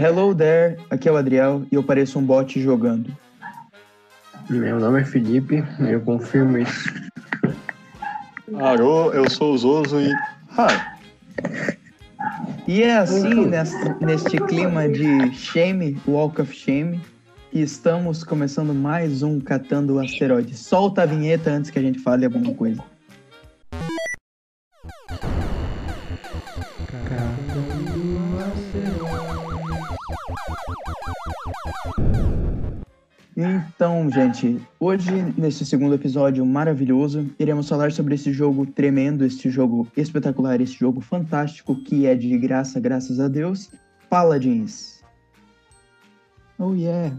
Hello there, aqui é o Adriel e eu pareço um bot jogando. Meu nome é Felipe, eu confirmo isso. Alô, eu sou o Zoso e. Hi. E é assim, neste, neste clima de shame, walk of shame, que estamos começando mais um Catando o Asteroide. Solta a vinheta antes que a gente fale alguma coisa. Então, gente, hoje, nesse segundo episódio maravilhoso, iremos falar sobre esse jogo tremendo, este jogo espetacular, esse jogo fantástico que é de graça, graças a Deus, Paladins. Oh yeah!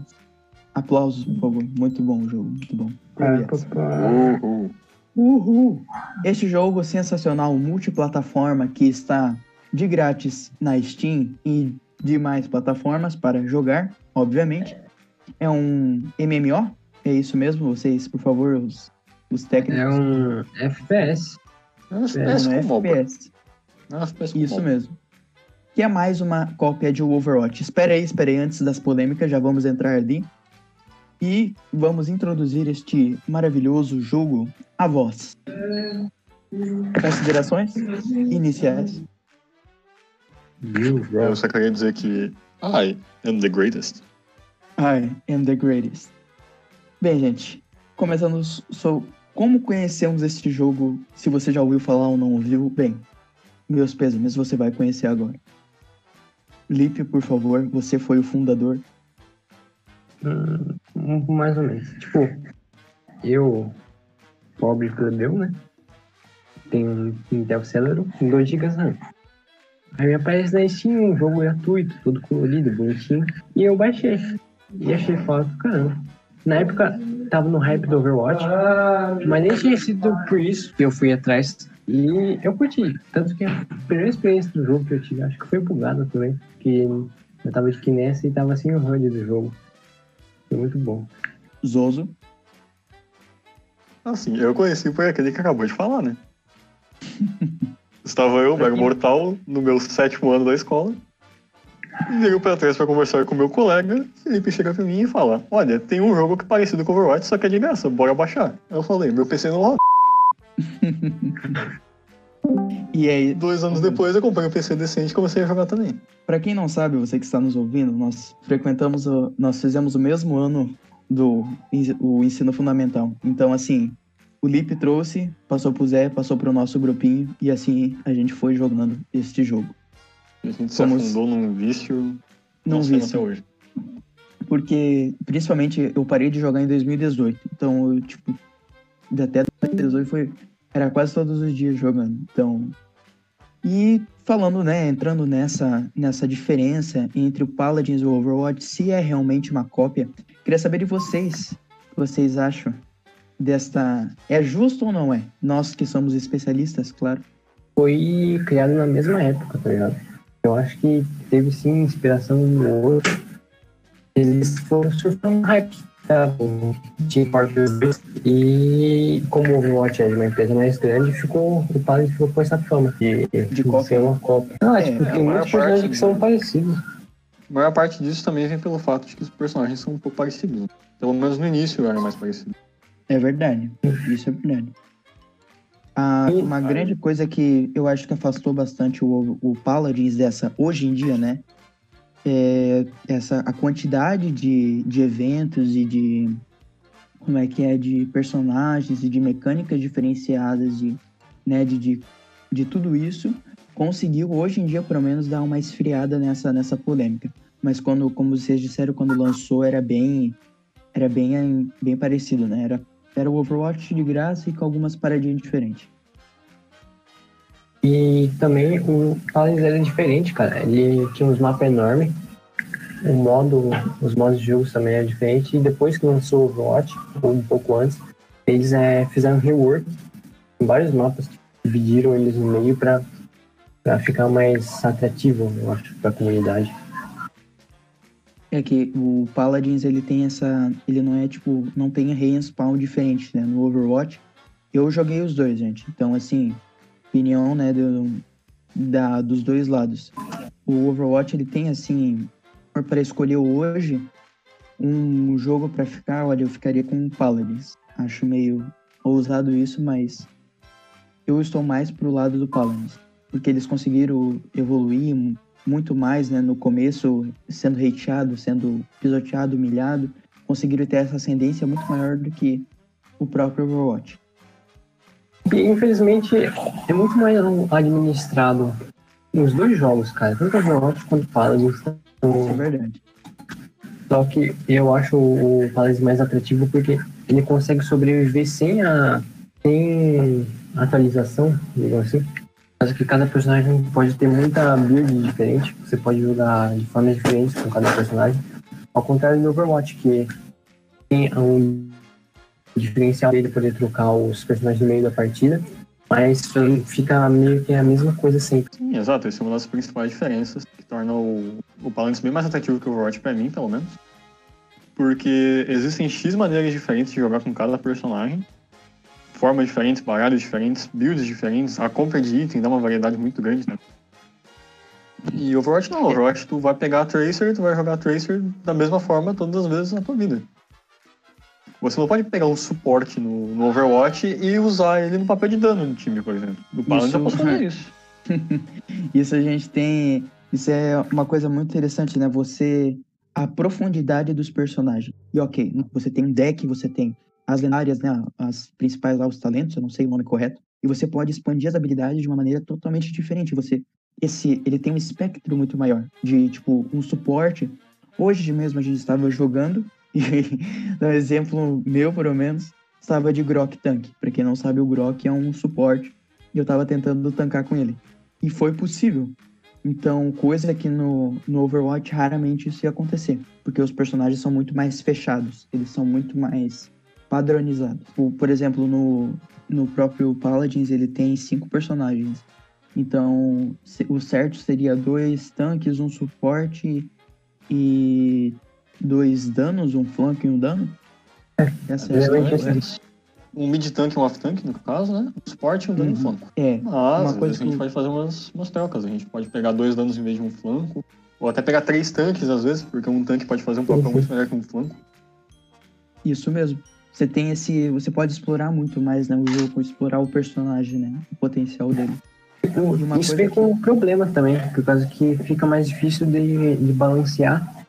Aplausos, por favor. Muito bom o jogo, muito bom. Oh, yes. Uhul! Este jogo sensacional, multiplataforma, que está de grátis na Steam e demais plataformas para jogar, obviamente. É um MMO? É isso mesmo? Vocês, por favor, os, os técnicos. É um FPS. É um É, FPS é com MOBA. FPS. É um FPS com Isso mesmo. Que é mais uma cópia de Overwatch. Espera aí, espera aí, antes das polêmicas, já vamos entrar ali. E vamos introduzir este maravilhoso jogo a voz. Considerações iniciais. Eu só queria dizer que. I am the greatest. I am the greatest. Bem, gente, começando so, como conhecemos este jogo, se você já ouviu falar ou não ouviu, bem, meus pêsames, você vai conhecer agora. Lipe, por favor, você foi o fundador. Hum, mais ou menos. Tipo, eu, pobre plebeu, né? Tenho um Intel Celeron com 2 GB RAM. Aí me aparece na Steam um jogo gratuito, todo colorido, bonitinho. E eu baixei. E achei foda do caramba. Na época, tava no hype do Overwatch. Mas nem tinha sido por isso que eu fui atrás. E eu curti. Tanto que a primeira experiência do jogo que eu tive, acho que foi bugada também. Que eu tava de Kinessa e tava sem o HUD do jogo. Foi muito bom. Zozo. Assim, eu conheci por aquele que acabou de falar, né? Estava eu, Mega Mortal, no meu sétimo ano da escola. E Ligo pra trás pra conversar com meu colega. Felipe chega pra mim e fala: Olha, tem um jogo que é parecido com Overwatch, só que é de graça, bora baixar. Eu falei: Meu PC não roda. E aí, Dois anos depois eu comprei um PC decente e comecei a jogar também. Pra quem não sabe, você que está nos ouvindo, nós frequentamos, o, nós fizemos o mesmo ano do o ensino fundamental. Então, assim, o Lipe trouxe, passou pro Zé, passou pro nosso grupinho e assim a gente foi jogando este jogo. A gente se Somos- afundou num vício. Não sei vi até hoje. porque principalmente eu parei de jogar em 2018. Então, eu, tipo, até 2018 foi era quase todos os dias jogando. Então, e falando, né, entrando nessa nessa diferença entre o Paladins e o Overwatch, se é realmente uma cópia, queria saber de vocês, o que vocês acham desta é justo ou não é? Nós que somos especialistas, claro. Foi criado na mesma época, tá ligado? Eu acho que teve sim inspiração no outro. Eles foram surfando hype. Tá? Team Fortress 2. E como o Overwatch é de uma empresa mais grande, ficou, o Padre ficou com essa fama de, de ser uma cópia. Ah, É, tipo, a tem muitos personagens que são do- parecidos. A maior parte disso também vem pelo fato de que os personagens são um pouco parecidos. Pelo menos no início era mais parecido. É verdade. Isso é verdade. Ah, uma grande coisa que eu acho que afastou bastante o, o Paladins dessa hoje em dia, né? É essa a quantidade de, de eventos e de como é que é de personagens e de mecânicas diferenciadas de, né, de, de, de tudo isso conseguiu hoje em dia pelo menos dar uma esfriada nessa nessa polêmica. Mas quando, como vocês disseram, quando lançou era bem era bem bem parecido, né? Era era o Overwatch de graça e com algumas paradinhas diferentes. E também o Paladins era diferente, cara. Ele tinha uns mapas enormes. O modo, os modos de jogo também eram diferentes. E depois que lançou o Overwatch, ou um pouco antes, eles é, fizeram rework em vários mapas. Dividiram eles no meio pra ficar mais atrativo, eu acho, pra comunidade. É que o Paladins, ele tem essa... Ele não é, tipo... Não tem respawn diferente, né? No Overwatch. Eu joguei os dois, gente. Então, assim... Opinião, né? Do, da, dos dois lados. O Overwatch, ele tem, assim... para escolher hoje um jogo para ficar, olha, eu ficaria com o Paladins. Acho meio ousado isso, mas eu estou mais pro lado do Paladins, porque eles conseguiram evoluir muito mais, né, no começo, sendo hateado, sendo pisoteado, humilhado, conseguiram ter essa ascendência muito maior do que o próprio Overwatch. E, infelizmente, é muito mais administrado nos dois jogos, cara. Tanto Overwatch quanto Paladins. Isso é verdade. Só que eu acho o Paladins mais atrativo porque ele consegue sobreviver sem a sem atualização, digamos assim. Mas que cada personagem pode ter muita build diferente. Você pode jogar de formas diferentes com cada personagem. Ao contrário do Overwatch, que tem um diferencial dele poder trocar os personagens no meio da partida, mas fica meio que a mesma coisa sempre. Sim, exato. Essa é uma das principais diferenças que torna o, o Paladins bem mais atrativo que o Overwatch pra mim, pelo menos. Porque existem X maneiras diferentes de jogar com cada personagem. Formas diferentes, baralhos diferentes, builds diferentes. A compra de item dá uma variedade muito grande, né? E Overwatch não. Overwatch tu vai pegar a Tracer e tu vai jogar a Tracer da mesma forma todas as vezes na tua vida. Você não pode pegar um suporte no, no Overwatch e usar ele no papel de dano no time, por exemplo. No Paladin já posso fazer isso. isso a gente tem. Isso é uma coisa muito interessante, né? Você. A profundidade dos personagens. E ok, você tem um deck, você tem as lendárias, né? As principais lá, os talentos, eu não sei o nome correto. E você pode expandir as habilidades de uma maneira totalmente diferente. Você. Esse, ele tem um espectro muito maior de, tipo, um suporte. Hoje mesmo a gente estava jogando e, no exemplo meu, pelo menos, estava de Grok Tank. Para quem não sabe, o Grok é um suporte e eu estava tentando tancar com ele. E foi possível. Então, coisa que no, no Overwatch raramente isso ia acontecer, porque os personagens são muito mais fechados, eles são muito mais padronizados. Por, por exemplo, no, no próprio Paladins ele tem cinco personagens. Então, o certo seria dois tanques, um suporte e dois danos, um flanco e um dano? É, Essa é a história. Um mid-tank e um off-tank, no caso, né? Um suporte e um dano uhum. flanco. É. Mas, uma coisa a gente que... pode fazer umas, umas trocas. A gente pode pegar dois danos em vez de um flanco. Ou até pegar três tanques, às vezes, porque um tanque pode fazer um papel uhum. muito melhor que um flanco. Isso mesmo. Você tem esse. Você pode explorar muito mais, né? O jogo, explorar o personagem, né? O potencial dele. Isso vem com que... problema também, por causa que fica mais difícil de, de balancear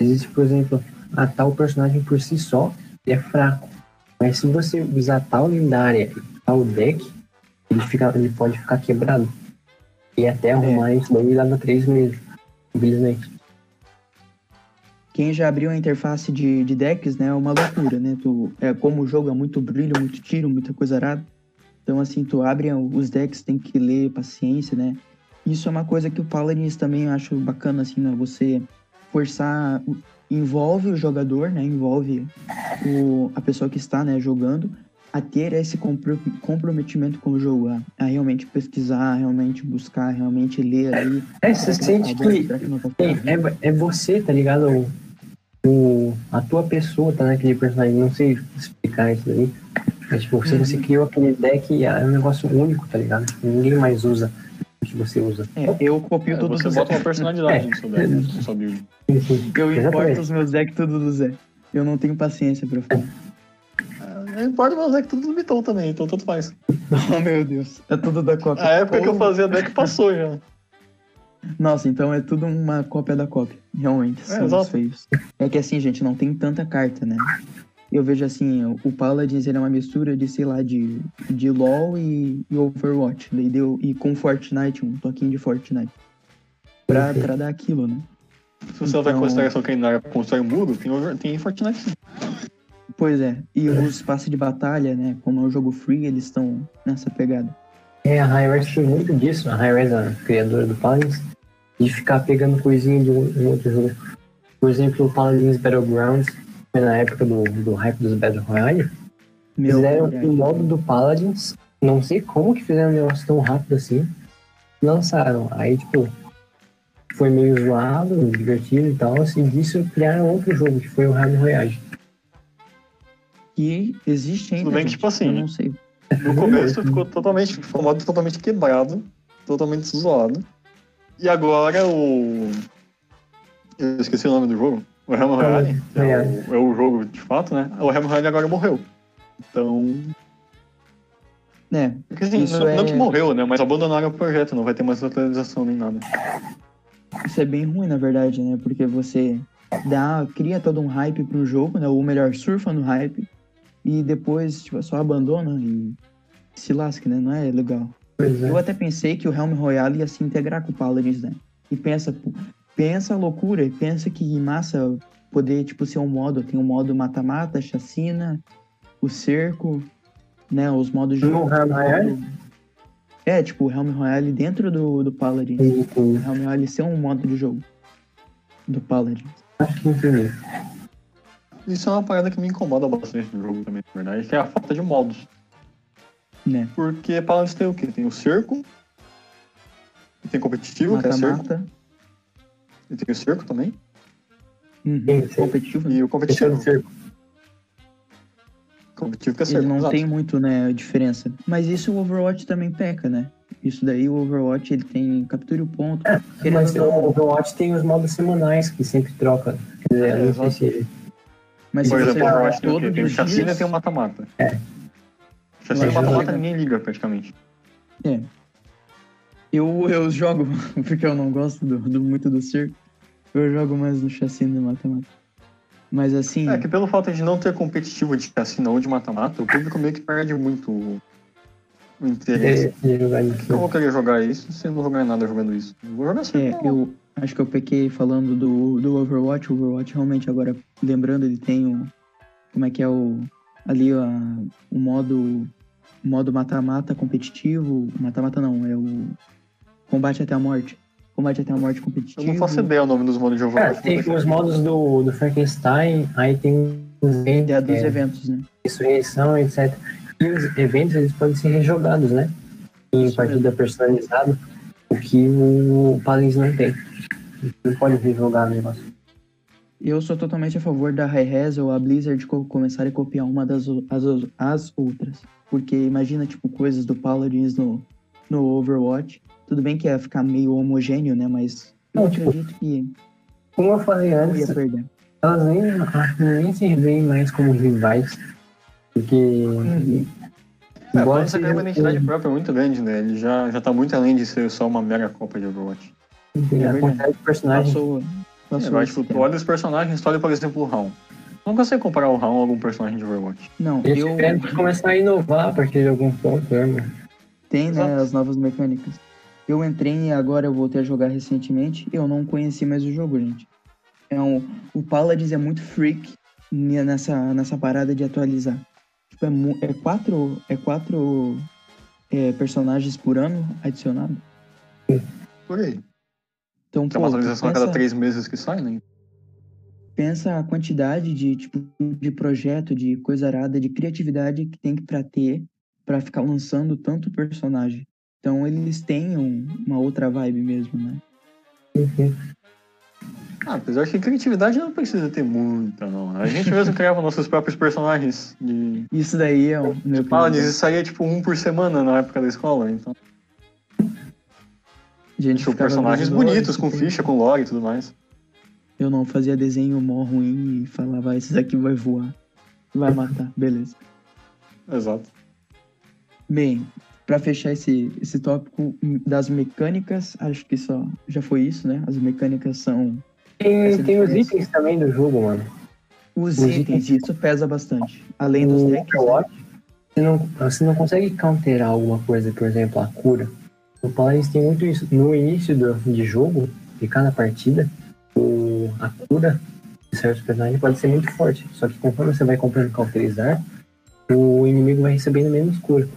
Existe, por exemplo, a tal personagem por si só é fraco. Mas se você usar tal lendária tal deck, ele, fica, ele pode ficar quebrado. E até arrumar é. isso daí leva três meses, infelizmente. Quem já abriu a interface de, de decks, né, é uma loucura, né? Tu, é, como o jogo é muito brilho, muito tiro, muita coisa arada. Então, assim, tu abre os decks, tem que ler paciência, né? Isso é uma coisa que o Paladins também eu acho bacana, assim, né? Você forçar envolve o jogador, né? Envolve o, a pessoa que está, né, jogando a ter esse comprometimento com o jogo, a, a realmente pesquisar, realmente buscar, realmente ler ali. É, você sente que, que é, é, é, você, tá ligado? O, a tua pessoa tá naquele personagem, não sei explicar isso aí. Mas, tipo, se você uhum. criou aquele deck, é um negócio único, tá ligado? Ninguém mais usa que você usa. É, eu copio é, tudo você do Zé. Você bota uma personalidade é. no seu deck, no seu build. Eu importo os meus decks tudo do Zé. Eu não tenho paciência pra fazer. É, eu importo meus decks tudo do Miton também, então tudo faz. Oh, meu Deus. É tudo da cópia. A época que eu fazia deck passou já. Nossa, então é tudo uma cópia da cópia. Realmente, é, são feios. É que assim, gente, não tem tanta carta, né? eu vejo assim, o Paladins ele é uma mistura de, sei lá, de, de LoL e, e Overwatch. Daí deu, e com Fortnite, um toquinho de Fortnite. Pra, pra dar aquilo, né? Se você então... vai consideração que ainda constrói um muro, tem, tem Fortnite sim. Pois é, e os passes de batalha, né? Como é um jogo free, eles estão nessa pegada. É, a Hi-Res tem muito disso, a Hi-Res, a criadora do Paladins, de ficar pegando coisinha de um, de um outro jogo. Por exemplo, o Paladins Battlegrounds, na época do, do hype dos Battle Royale, Meu fizeram o modo do Paladins, não sei como que fizeram um negócio tão rápido assim, lançaram. Aí, tipo, foi meio zoado, divertido e tal, assim, disso criaram outro jogo, que foi o Rally Royale. E existe ainda. Tudo bem que, tipo assim, não sei. No começo ficou totalmente, ficou modo totalmente quebrado, totalmente zoado. E agora o Eu esqueci o nome do jogo. O Helm Royale, que é o, é o jogo de fato, né? O Helm Royale agora morreu. Então. É, Porque assim, não é- que morreu, né? Mas abandonaram o projeto, não vai ter mais atualização nem nada. isso é bem ruim, na verdade, né? Porque você dá, cria todo um hype pro jogo, né? Ou melhor, surfa no hype. E depois, tipo, só abandona e se lasca, né? Não é legal. É. Eu até pensei que o Helm Royale ia se integrar com o Paladins, né? E pensa, pensa a loucura, e pensa que massa poder, tipo, ser um modo. Tem um modo mata-mata, chacina, o cerco, né? Os modos de No Helm Royale? É, tipo, o Helm Royale dentro do, do Paladins. Entendi, O. Helm Royale ser um modo de jogo do Paladins. Acho que entendi. Isso é uma parada que me incomoda bastante no jogo também, na verdade, que é a falta de modos. Né? Porque Paladins tem o quê? Tem o cerco, tem competitivo, que é cerco, Mata-mata. e tem o cerco também, Uhum. Sim, sim. Competitivo. e o competitivo. o cerco. Competitivo que é Ele cerco, não exato. tem muito, né, diferença. Mas isso o Overwatch também peca, né? Isso daí o Overwatch ele tem capture o ponto. querendo Mas o. Overwatch tem os modos semanais que sempre troca. Quer dizer, É, eu Mas Por se você exemplo, jogar Overwatch tem o quê? todos Tem os chacina e dias, tem o mata-mata. É. Chacina e mata-mata ninguém liga, praticamente. É. Eu, eu jogo, porque eu não gosto do, do- muito do circo. Eu jogo mais no chacina e mata-mata. Mas assim, É que pelo fato de não ter competitivo de chacina ou de mata-mata, o público meio que perde muito o o interesse. de jogar Por que eu vou querer jogar isso se eu não jogar nada jogando isso? Eu vou jogar assim. é, eu acho que eu pequei falando do, do Overwatch. O Overwatch realmente agora, lembrando, ele tem o. Como é que é o. Ali a, o modo. O modo mata-mata competitivo. Mata-mata não, é o. Combate até a morte. Combate até a morte Eu competitivo. não faço ideia o nome dos modos de É, Overwatch. tem os modos do, do Frankenstein, aí tem os eventos, É dos é, eventos, né? ressurreição, etc. E os eventos eles podem ser rejogados, né? Em Isso partida personalizada, o que o Paladins não tem. Não pode rejogar o negócio. Eu sou totalmente a favor da Hi-Res ou a Blizzard co começar a copiar uma das as, as outras. Porque imagina, tipo, coisas do Paladins no, no Overwatch. Tudo bem que ia ficar meio homogêneo, né? Mas eu Não, tipo, acredito que Como eu falei antes, elas nem, nem se veem mais como rivais. Porque. É, embora você seja uma identidade um- própria muito grande, né? Ele já, já tá muito além de ser só uma mera cópia de Overwatch. tem É a verdade. quantidade de personagens. Passou. É, mas, tipo, tu olha os personagens, tu olha, por exemplo, o Raon. Não consegue comparar o Raon a algum personagem de Overwatch. Não, Eles eu. tiveram que começar a inovar a partir de algum ponto, né, mano? Tem, né, Exato. as novas mecânicas. Eu entrei e agora eu voltei a jogar recentemente. Eu não conheci mais o jogo, gente. É um, o Paladins é muito freak ne- nessa, nessa parada de atualizar. Tipo, é, mu- é quatro, é quatro é, personagens por ano adicionado. Por aí. Então, Tem pô, uma tu atualização a pensa, cada três meses que sai, né? pensa a quantidade de, tipo, de projeto, de coisa arada, de criatividade que tem que pra ter pra ficar lançando tanto personagem. Então, eles têm um- uma outra vibe mesmo, né? Ah, apesar que criatividade não precisa ter muita, não. A gente mesmo criava nossos próprios personagens de, Isso daí é o meu Paladins e saía tipo um por semana na época da escola. Então, Gente, tinha personagens bonitos, com ficha, com lore e tudo mais. Eu não fazia desenho mó ruim e falava, esses aqui vai voar. Vai matar, beleza. Exato. Bem, pra fechar esse, esse tópico das mecânicas, acho que só já foi isso, né? As mecânicas são Tem, tem os itens também do jogo, mano. os Os itens, itens. isso pesa bastante. Além dos No decks, né? Você não, você não consegue counterar alguma coisa, por exemplo, a cura. O Paladins tem muito isso. No início do, de jogo, de cada partida, o, a cura de certos personagens pode ser muito forte. Só que conforme você vai comprando cauterizar, o inimigo vai recebendo menos cura.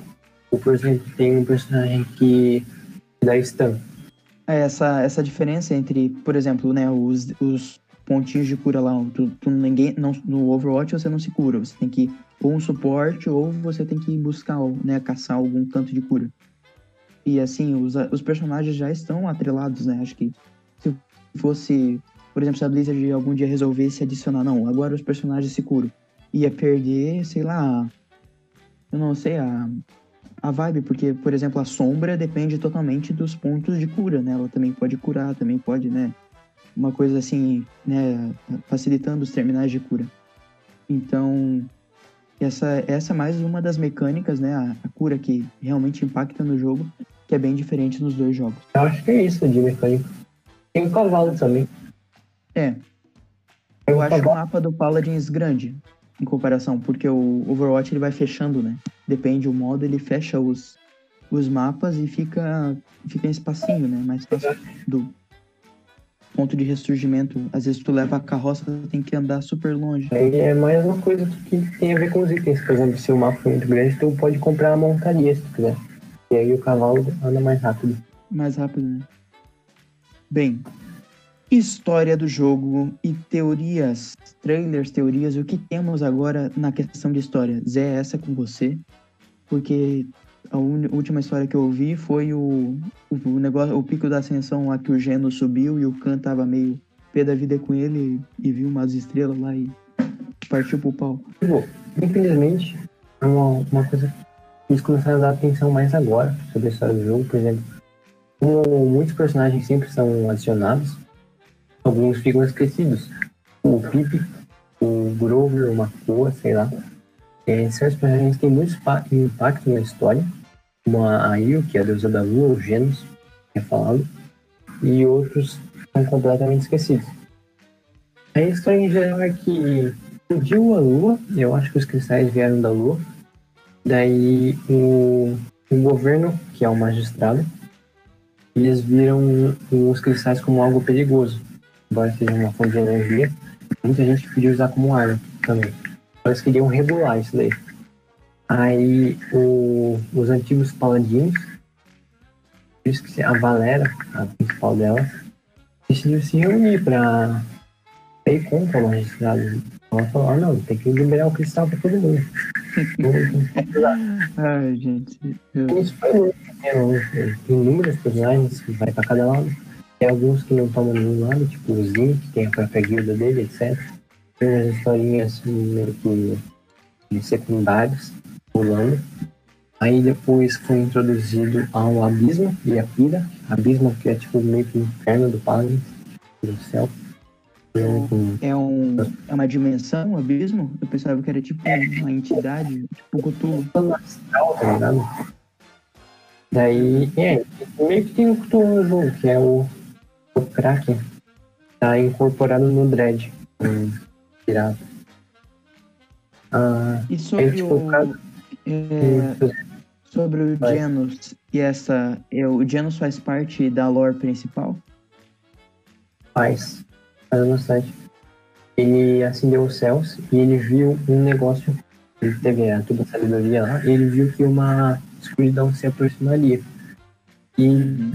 Ou, por exemplo, tem um personagem que dá stun. É essa, essa diferença entre, por exemplo, né, os, os pontinhos de cura lá. Tu, tu ninguém, não, no Overwatch você não se cura. Você tem que ou um suporte ou você tem que buscar, né, caçar algum canto de cura. E assim, os, os personagens já estão atrelados, né? Acho que se fosse, por exemplo, se a Blizzard algum dia resolvesse adicionar, não, agora os personagens se curam. Ia perder, sei lá, eu não sei, a, a vibe, porque, por exemplo, a sombra depende totalmente dos pontos de cura, né? Ela também pode curar, também pode, né? uma coisa assim, né, facilitando os terminais de cura. Então, essa, essa é mais uma das mecânicas, né, a, a cura que realmente impacta no jogo, que é bem diferente nos dois jogos. Eu acho que é isso de mecânica. Tem o cavalo também. É. Eu acho o mapa do Paladins grande, em comparação, porque o Overwatch ele vai fechando, né? Depende do modo, ele fecha os, os mapas e fica, fica em espacinho, né? Mais fácil do ponto de ressurgimento. Às vezes tu leva a carroça, tu tem que andar super longe. Aí é mais uma coisa que tem a ver com os itens. Por exemplo, se o mapa for muito grande, tu pode comprar a montaria se tu quiser. E aí o cavalo anda mais rápido. Mais rápido, né? Bem, história do jogo e teorias, trailers, teorias, o que temos agora na questão de história? Zé, essa é com você, porque a última história que eu ouvi foi o, o, negócio, o pico da ascensão lá que o Geno subiu e o Khan tava meio pé da vida com ele e viu umas estrelas lá e partiu pro pau. Bom, infelizmente, é uma, uma coisa que eles começaram a dar atenção mais agora sobre a história do jogo, por exemplo. Como muitos personagens sempre são adicionados, alguns ficam esquecidos. O Pipe, o Grover, o Makua, sei lá. É, certos personagens têm muito impacto na história, como a Io, que é a deusa da lua, o Genos, que é falado, e outros são completamente esquecidos. A história em geral é que surgiu a lua, eu acho que os cristais vieram da lua, daí o, o governo, que é o magistrado, eles viram os cristais como algo perigoso embora seja uma fonte de energia, muita gente podia usar como arma também. Eles queriam regular isso daí. Aí o, os antigos paladinos, a Valera, a principal delas, decidiu se reunir para ir contra o magistrado. Ela falou, ah, não, tem que liberar o cristal para todo mundo. Ai, gente. Eu... Isso foi muito pequeno. Tem inúmeros personagens que vai para cada lado. Tem alguns que não tomam nenhum lado, tipo o Zin, que tem a própria guilda dele, etc. Umas historinhas meio que secundárias, pulando. Aí depois foi introduzido ao Abismo e a Pira. Abismo que é tipo meio que o inferno do Paladin, do céu. É, um, é uma dimensão, um abismo? Eu pensava que era tipo uma entidade, tipo Cthulhu. Astral, tá ligado? Daí, é, meio que tem o Cthulhu no jogo, que é o o Kraken tá incorporado no Dread, pirata. Ah, e sobre ele, tipo, o, cada... é, sobre o Genos e essa, é, o Genos faz parte da lore principal? Faz, faz bastante. Ele acendeu os céus e ele viu um negócio, ele teve a toda a sabedoria lá, e ele viu que uma escuridão se aproximaria. E uhum.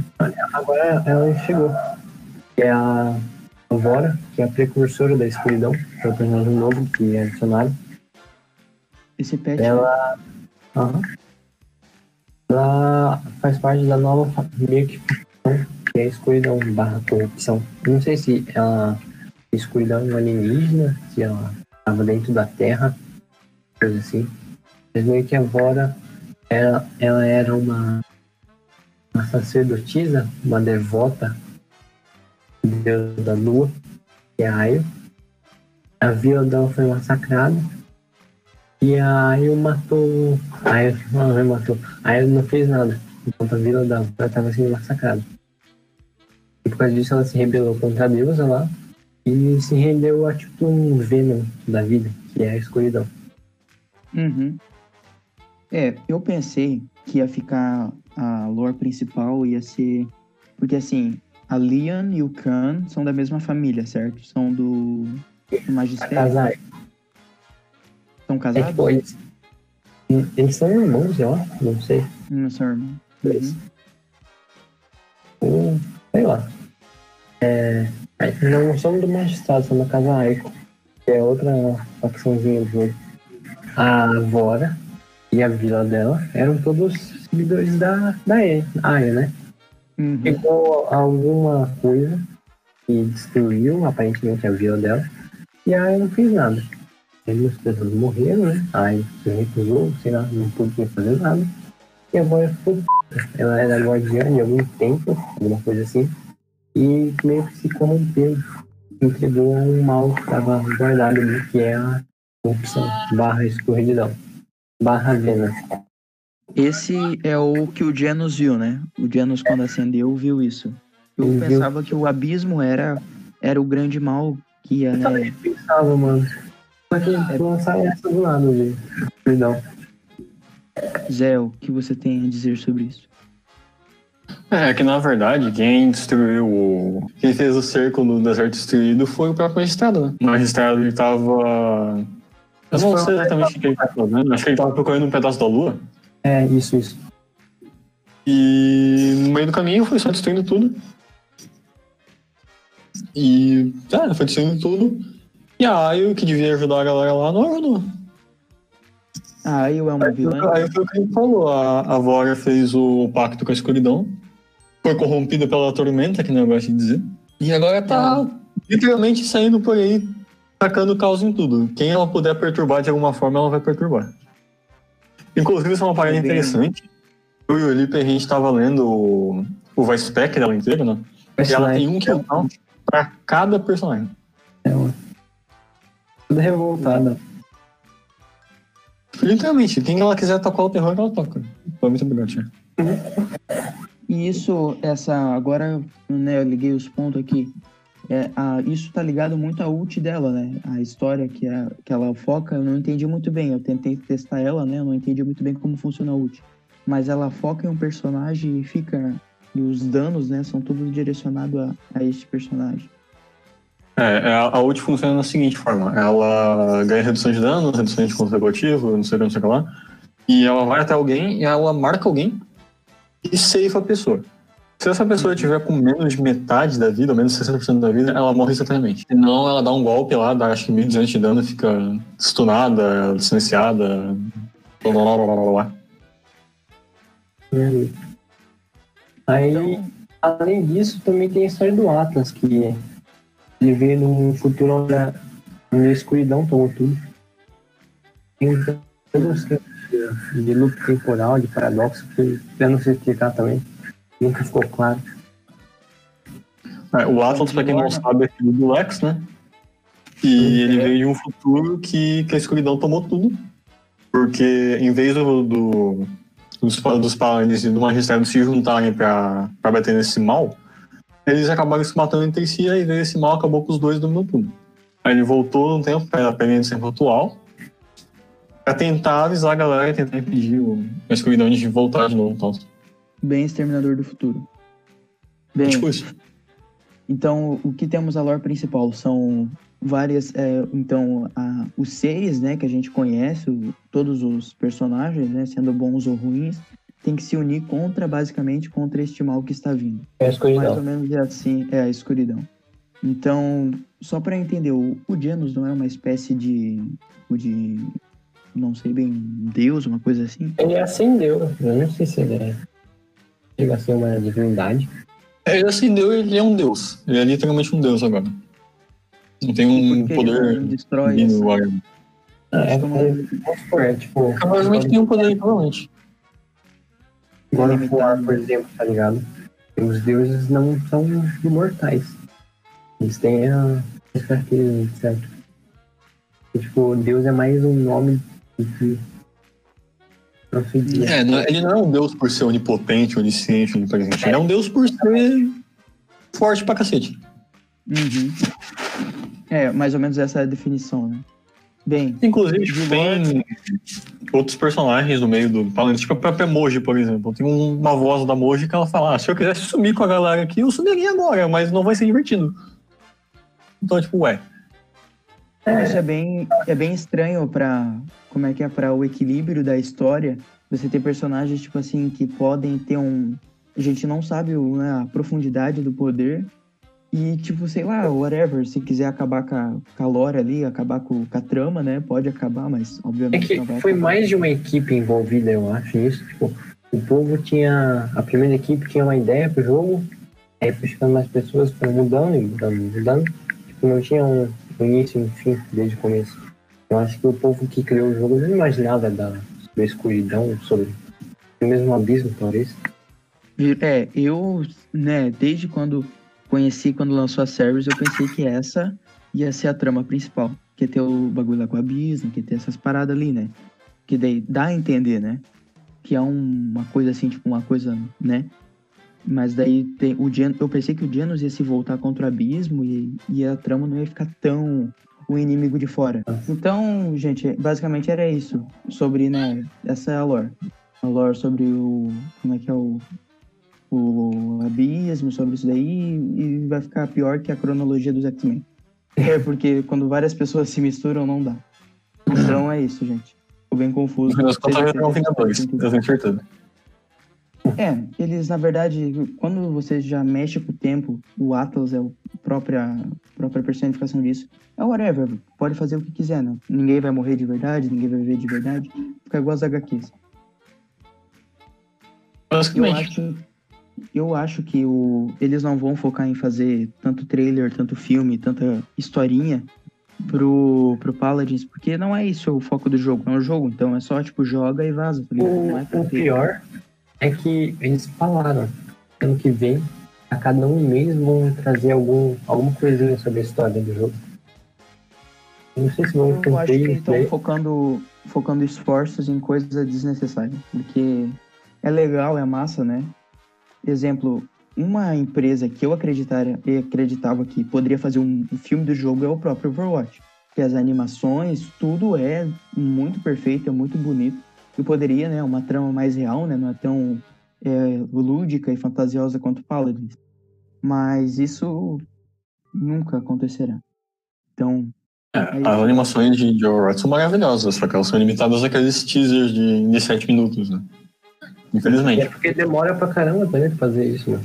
agora ela chegou que é a Vora, que é a precursora da escuridão, que é o personagem novo que é adicionado. Esse pet. Ela. Uhum. Ela faz parte da nova família que é a escuridão barra corrupção. Não sei se ela é escuridão alienígena, se ela estava dentro da Terra, coisa assim. Mas meio que a Vora, ela, ela era uma, uma sacerdotisa, uma devota deus da lua, que é Aio. A vila dela foi massacrada. E a Aio matou. A Aio não, matou. A não fez nada. Enquanto a vila dela estava sendo massacrada. E por causa disso ela se rebelou contra a deusa lá. E se rendeu a tipo um Venom da vida, que é a escuridão. Uhum. É, eu pensei que ia ficar a lore principal, ia ser. Porque assim, a Lian e o Khan são da mesma família, certo? São do, do magistério. Casados. São casados? É, tipo, eles, eles são irmãos, eu acho. Não sei. Não são irmãos. Uhum. Ou, sei lá. É, não são do magistrado, são da Casa Aiko, que é outra facçãozinha do jogo. A Vora e a vila dela eram todos seguidores da, da Aya, né? Uhum. Alguma coisa e destruiu aparentemente a vila dela. E aí não fez nada. Aí as pessoas morreram, né? Aí se recusou, sei lá, não podia fazer nada. E agora ficou Ela era guardiã de algum tempo, alguma coisa assim. e meio que se corrompeu, entregou um mal que estava guardado ali, que é a corrupção, barra escorridão, barra Vena. Esse é o que o Janus viu, né? O Janus, quando acendeu, viu isso. Eu Ele viu. pensava que o abismo era, era o grande mal que ia, Eu né? também pensava, mano. Só que lançaram essa do nada, velho. Perdão. Zé, o que você tem a dizer sobre isso? É que na verdade quem destruiu o. Quem fez o cerco no deserto destruído foi o próprio magistrado, né? O magistrado ele tava. Eu não sei exatamente o que ele tava fazendo. Acho que ele tava procurando um pedaço da lua. É, isso, isso. E no meio do caminho foi só destruindo tudo. E. Tá, foi destruindo tudo. E a Ayo, que devia ajudar a galera lá, não ajudou. Ah, aí eu é uma vilã. Aí foi o que ele falou. A, a Vora fez o pacto com a escuridão. Foi corrompida pela tormenta, que não eu gosto de dizer. E agora tá literalmente saindo por aí, tacando caos em tudo. Quem ela puder perturbar de alguma forma, ela vai perturbar. Inclusive, isso é uma parada interessante. Eu e o Lipe, a gente tava lendo o, o Vice Pack dela inteiro, né? E ela tem um cooldown pra cada personagem. Tudo revoltada. Literalmente, quem ela quiser tocar o terror, ela toca. Foi muito obrigado, tia. E isso, essa. Agora, né, eu liguei os pontos aqui. É, a, isso tá ligado muito à ult dela, né? A história que, a, que ela foca, eu não entendi muito bem. Eu tentei testar ela, né? Eu não entendi muito bem como funciona a ult. Mas ela foca em um personagem e fica. E os danos, né? São tudo direcionado a, a este personagem. É, a, a ult funciona da seguinte forma: ela ganha redução de dano, redução de conservativo, não sei não sei o que lá. E ela vai até alguém e ela marca alguém e safe a pessoa. Se essa pessoa tiver com menos de metade da vida, ou menos de 60% da vida, ela morre instantaneamente. Senão ela dá um golpe lá, dá acho que 1200 de dano, fica stunada, silenciada. Blá, blá, blá, blá, blá. É. Aí, Então, além disso, também tem a história do Atlas, que ele vê num futuro onde a, onde a escuridão tomou tudo. Tem um de loop temporal, de paradoxo, que eu não sei explicar também. Nunca ficou claro. É, o Atlas, pra quem não sabe, é filho do Lex, né? E ele veio de um futuro que, que a escuridão tomou tudo. Porque em vez do, do- dos, dos paladins e do magistrado se juntarem pra, pra bater nesse mal, eles acabaram se matando entre si, aí veio esse mal, acabou com os dois dominou tudo. Aí ele voltou no tempo, pra aprender sempre atual, pra tentar avisar a galera e tentar impedir a escuridão de voltar de novo. Então, bem Exterminador do Futuro. Bem, tipo isso. Então, o que temos a lore principal são várias. é, então, a- os seres, né, que a gente conhece, o- todos os personagens, né, sendo bons ou ruins, tem que se unir contra, basicamente, contra este mal que está vindo. É a Mais ou escuridão. menos é assim, é a escuridão. Então, só para entender, o, o Janus não é uma espécie de, de. Não sei bem, deus, uma coisa assim? Ele acendeu. Eu não sei se ele é. Chega a ser uma divindade. Ele acendeu, ele é um deus. Ele é literalmente um deus agora. Não tem um poder destrói agora. É, como- é, supor, é tipo. Provavelmente tem um poder, provavelmente. God of War, por exemplo, tá ligado? Os deuses não são imortais. Eles têm a certo? E, tipo, Deus é mais um nome do que. É, não- ele não é um deus por ser onipotente, onisciente, onipresente. Ele é um deus por ser forte pra cacete. Uhum. É, mais ou menos essa é a definição, né? Bem, Inclusive, tipo, tem outros personagens no meio do Palantir, tipo a própria Moji, por exemplo. Tem um- uma voz da Moji que ela fala: ah, se eu quisesse sumir com a galera aqui, eu sumiria agora, mas não vai ser divertido. Então, tipo, ué. Isso é bem, é bem estranho para como é que é para o equilíbrio da história. Você ter personagens tipo assim que podem ter um, a gente não sabe o, né, a profundidade do poder e tipo sei lá, whatever. Se quiser acabar com a, com a lore ali, acabar com, com a trama, né? Pode acabar, mas É obviamente que não vai foi acabar. mais de uma equipe envolvida, eu acho, nisso. Tipo, o povo tinha. A primeira equipe tinha uma ideia pro jogo, aí foi chegando mais pessoas, foram mudando e mudando, e mudando. Tipo, não tinha um, um início e um fim desde o começo. Eu acho que o povo que criou o jogo não imaginava da, da escuridão, sobre o mesmo abismo, talvez. É, eu, né, desde quando conheci quando lançou a Series, eu pensei que essa ia ser a trama principal. Que ter o bagulho lá com o abismo, que ter essas paradas ali, né? Que daí dá a entender, né? Que é um- uma coisa assim, tipo, uma coisa, né? Mas daí tem o Gen eu pensei que o Genos ia se voltar contra o abismo e, e a trama não ia ficar tão o inimigo de fora. Então, gente, basicamente era isso. Sobre, né? Essa é a lore. A lore sobre o. Como é que é o. O abismo, sobre isso daí. E vai ficar pior que a cronologia dos X-Men. É, porque quando várias pessoas se misturam, não dá. Então é isso, gente. Ficou bem confuso. Vingadores, eu tenho certeza. É, eles, na verdade, quando você já mexe com o tempo, o Atlas é a própria, própria personificação disso. É whatever, pode fazer o que quiser, né? Ninguém vai morrer de verdade, ninguém vai viver de verdade. Fica igual as HQs. Eu acho, eu acho que o, eles não vão focar em fazer tanto trailer, tanto filme, tanta historinha pro, pro Paladins, porque não é isso o foco do jogo. É um jogo, então é só, tipo, joga e vaza. Tá é O, pior é que eles falaram ano que vem, a cada um mês vão trazer algum, alguma coisinha sobre a história do jogo. Não sei se vão Eu acho que estão focando, focando esforços em coisas desnecessárias. Porque é legal, é massa, né? Exemplo, uma empresa que eu acreditaria, acreditava que poderia fazer um, um filme do jogo é o próprio Overwatch. Que as animações, tudo é muito perfeito, é muito bonito. E poderia, né? Uma trama mais real, né? Não é tão é, lúdica e fantasiosa quanto Paladins. Mas isso nunca acontecerá. Então, É, as animações de, de Overwatch são maravilhosas, só que elas são limitadas àqueles teasers de, de 7 minutos, né? É Infelizmente. porque demora pra caramba também pra fazer isso, né?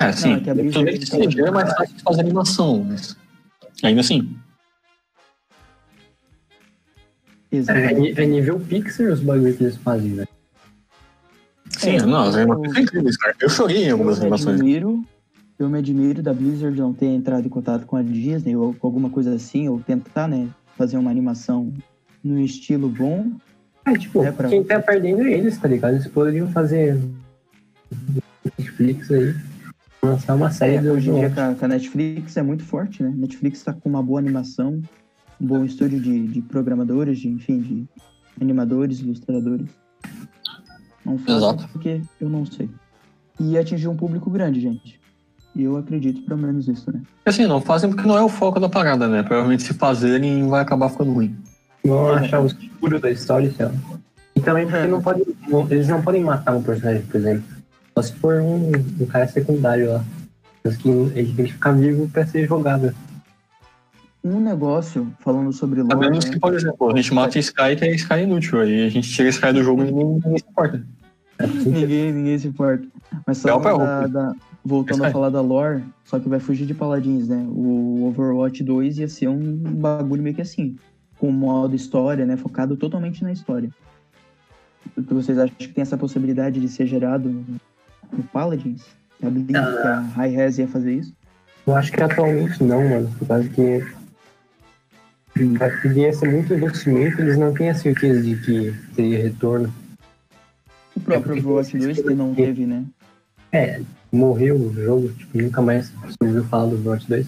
É, sim. é que a Blizzard que é mais fácil de fazer animação, mas ainda assim. É, exatamente. é é nível pixel os bagulhos que eles fazem, né? Sim, É, não, as eu- animações são incríveis, cara. Eu chorei em algumas eu me animações. admiro, eu me admiro da Blizzard não ter entrado em contato com a Disney ou com alguma coisa assim, ou tentar, né, fazer uma animação no estilo bom. É, tipo, É pra- quem tá perdendo é eles, tá ligado? Eles poderiam fazer Netflix aí, lançar uma série É, hoje em dia com a, com a Netflix é muito forte, né? Netflix tá com uma boa animação, um bom estúdio de, de programadores, de, enfim, de animadores, ilustradores. Não faço Exato. porque eu não sei. E atingir um público grande, gente. E eu acredito pelo menos isso, né? Assim, não fazem porque não é o foco da parada, né? Provavelmente se fazerem vai acabar ficando ruim. Vão achar os furos da história, sei lá. E também porque não pode, não- eles não podem matar um personagem, por exemplo. Só se for um, um cara secundário lá. Ele tem que ficar vivo pra ser jogado. Um negócio, falando sobre A lore, menos né? que, por exemplo, a gente mata a Sky, que é Sky inútil. Aí a gente tira Sky do jogo e ninguém, ninguém se importa. Ninguém, ninguém se importa. Mas É pé, da, da- voltando Isso a falar da lore, só que vai fugir de paladins, né? O Overwatch 2 ia ser um bagulho meio que assim, com modo história, né? Focado totalmente na história. O que vocês acham que tem essa possibilidade de ser gerado no, Paladins? A que a High Res ia fazer isso? Eu acho que atualmente não, mano. Por causa que ia ser muito investimento, eles não têm a certeza de que teria retorno. O próprio porque Overwatch 2 que não teve, né? É, morreu o jogo, tipo, nunca mais se ouviu falar do Overwatch 2.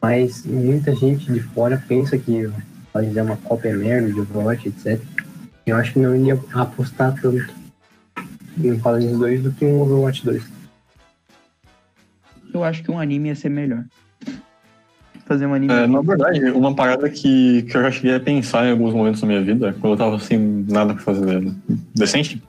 Mas muita gente de fora pensa que pode é uma cópia merda de Overwatch, etc. Eu acho que não iria apostar tanto em Paladins 2 do que um Overwatch 2. Eu acho que um anime ia ser melhor. Fazer um anime. É, na verdade, uma parada que, que eu já cheguei a pensar em alguns momentos da minha vida, quando eu tava sem nada pra fazer decente,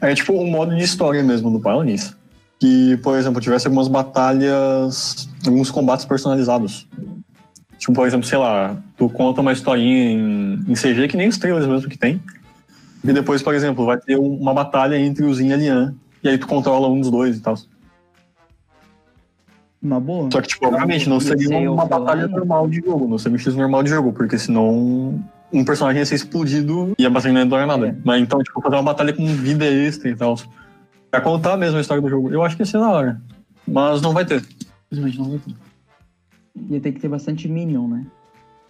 é tipo um modo de história mesmo do Paladins. Que, por exemplo, tivesse algumas batalhas, alguns combates personalizados. Tipo, por exemplo, sei lá, tu conta uma historinha em, em CG, que nem os trailers mesmo que tem. E depois, por exemplo, vai ter um- uma batalha entre o Zin e a Lian. E aí tu controla um dos dois e tal. Uma boa? Só que, tipo, obviamente, não Ia ser seria uma batalha normal de jogo, não seria um X normal de jogo, porque senão um personagem ia ser explodido e a batalha não ia durar nada. É. Mas então, tipo, fazer uma batalha com vida extra e tal. Pra contar mesmo a história do jogo. Eu acho que ia ser da hora. Mas não vai ter. Simplesmente não vai ter. ia ter que ter bastante Minion, né?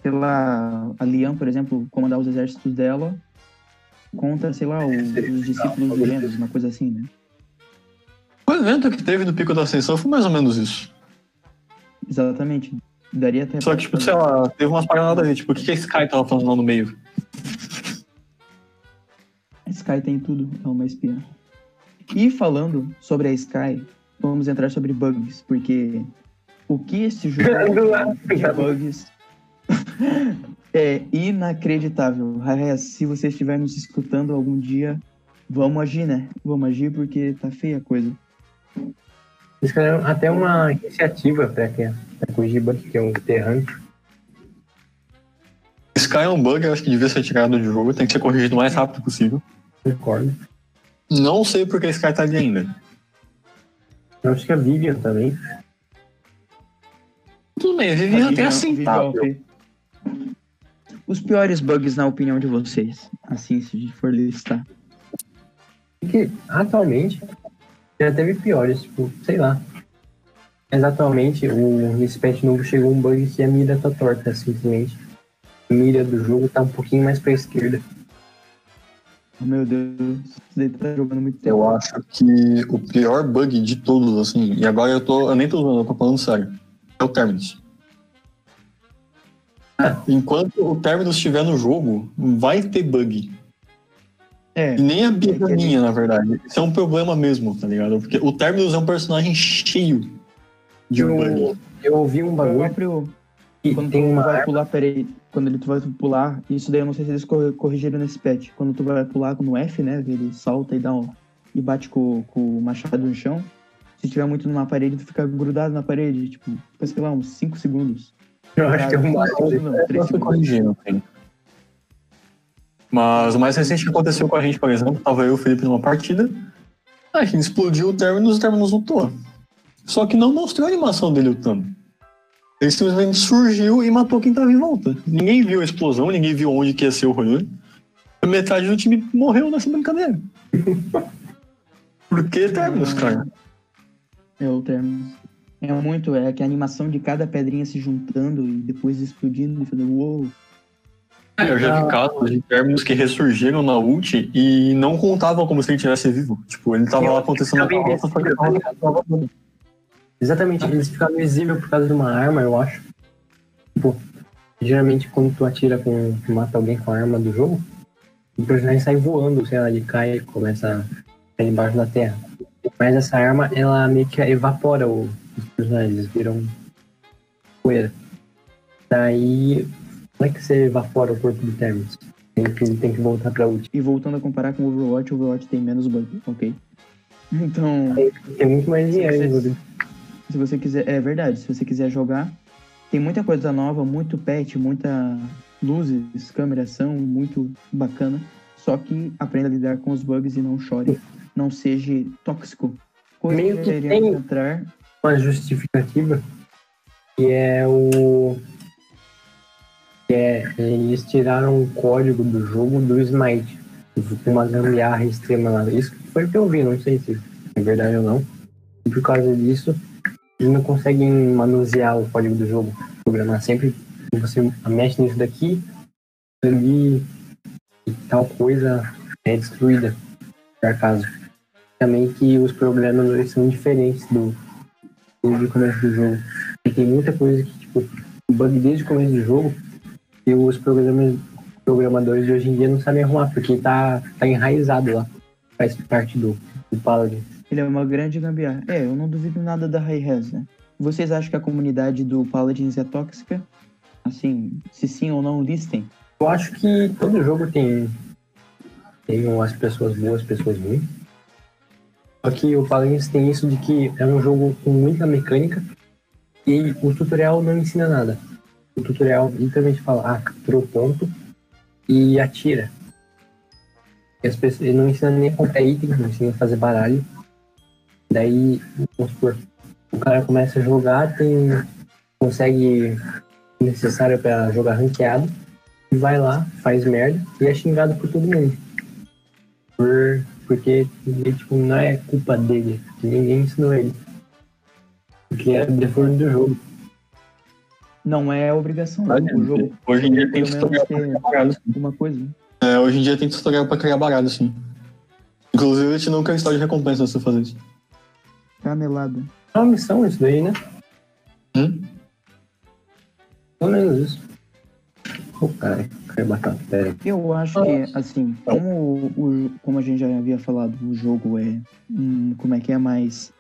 Sei lá, a Lian, por exemplo, comandar os exércitos dela contra, sei lá, o- os discípulos de Genos, uma coisa assim, né? O evento que teve no Pico da Ascensão foi mais ou menos isso. Exatamente. Daria até. Só que, tipo, sei lá, teve umas paradas nada a ver. Tipo, o que a Sky tava falando lá no meio? A Sky tem tudo, é uma espiã. E falando sobre a Sky, vamos entrar sobre bugs, porque o que esse jogo de bugs é inacreditável. Se você estiver nos escutando algum dia, vamos agir, né? Vamos agir porque tá feia a coisa. Eles fizeram até uma iniciativa para corrigir bug, que é um terrante. Sky é um bug, eu acho que devia ser tirado do jogo, tem que ser corrigido o mais rápido possível. Concordo. Não sei porque a Sky tá ali ainda. Eu acho que a Vivian também. Tudo bem, a Vivian tem Vivian- Vivian aceitável. Os piores bugs, na opinião de vocês, assim, se for listar. Porque atualmente já teve piores, tipo, sei lá. Mas atualmente, o, nesse patch novo chegou um bug que a mira tá torta, simplesmente. A mira do jogo tá um pouquinho mais pra esquerda. Oh, meu Deus, daí tá jogando muito tempo. Eu acho que o pior bug de todos, assim, e agora eu tô. Eu nem tô zoando, eu tô falando sério. É o Terminus. Enquanto o Terminus estiver no jogo, vai ter bug. É, E nem a birra minha, na verdade. Isso é um problema mesmo, tá ligado? Porque o Terminus é um personagem cheio de Eu, bug. eu ouvi um o bagulho próprio. Quando tem tu uma vai arma. pular, peraí. Quando ele tu vai pular, isso daí eu não sei se eles corri- corrigiram nesse patch. Quando tu vai pular no F, né? Ele salta e dá um. E bate com, com o machado no chão. Se tiver muito numa parede, tu fica grudado na parede. Tipo, fica, sei lá, uns 5 segundos. Eu acho que é um Não, bagulho. não, Eu três fui segundos. corrigindo. Mas o mais recente que aconteceu com a gente, por exemplo, tava eu e o Felipe numa partida. A gente explodiu o Terminus e o Terminus lutou. Só que não mostrou a animação dele lutando. Ele simplesmente surgiu e matou quem tava em volta. Ninguém viu a explosão, ninguém viu onde que ia ser o rolê. Metade do time morreu nessa brincadeira. Por que Terminus, cara? É o termo. É muito, é que a animação de cada pedrinha se juntando e depois explodindo e fazendo uou. É, eu já vi casos de Terminus que ressurgiram na ult e não contavam como se ele estivesse vivo. Tipo, ele tava lá acontecendo na carroça, só que ele tava- Exatamente, eles ficam visíveis por causa de uma arma, eu acho. Tipo, geralmente quando tu atira com. tu mata alguém com a arma do jogo, o personagem sai voando, sei lá, ele cai e começa a cair embaixo da terra. Mas essa arma, ela meio que evapora o- os personagens, eles viram poeira. Daí, como é que você evapora o corpo do Terminus? Ele que- tem que voltar pra ult. E voltando a comparar com o Overwatch, o Overwatch tem menos bug, ok? Então, Tem muito mais dinheiro envolvido. se você quiser, é verdade, se você quiser jogar, tem muita coisa nova, muito patch, muita luzes, câmera, ação, muito bacana. Só que aprenda a lidar com os bugs e não chore. Não seja tóxico. Coisa Meio que deveríamos tem- entrar. uma justificativa que é o que é eles tiraram o código do jogo do Smite. Com uma gambiarra extrema lá isso foi o que eu vi não sei se é verdade ou não. E por causa disso eles não conseguem manusear o código do jogo. Programar sempre você mexe nisso daqui ali e tal coisa é destruída por acaso. Também que os eles são diferentes do desde o começo do jogo. E tem muita coisa que, tipo, bug desde o começo do jogo que os programadores de hoje em dia não sabem arrumar, porque tá, tá enraizado lá. Faz parte do, do Paladin. Ele é uma grande gambiarra. É, eu não duvido nada da High Res, né? Vocês acham que a comunidade do Paladins é tóxica? Assim, se sim ou não, listem. Eu acho que todo jogo tem, tem as pessoas boas, pessoas ruins. Só que o Paladins tem isso de que é um jogo com muita mecânica e o tutorial não ensina nada. O tutorial literalmente fala, ah, capturou ponto e atira. E as pessoas, ele não ensina nem a comprar item, não ensina a fazer baralho. Daí, vamos supor, o cara começa a jogar, tem, consegue o necessário para jogar ranqueado e vai lá, faz merda e é xingado por todo mundo. Por, porque tipo, não é culpa dele, ninguém ensinou ele. Porque é default do jogo. Não é obrigação. né? Olha, o jogo Hoje em dia tem tutorial pra ter criar baralho. alguma coisa. né? É, hoje em dia tem tutorial pra criar baralho, sim. Inclusive, ele te não quer história de recompensa se você fazer isso. Camelada. É uma missão isso daí, né? Hum? Pelo menos isso. Ô, cara, caiu batata. Pera aí. Eu acho que, assim, como, o, como a gente já havia falado, o jogo é. hum, como é que é mais.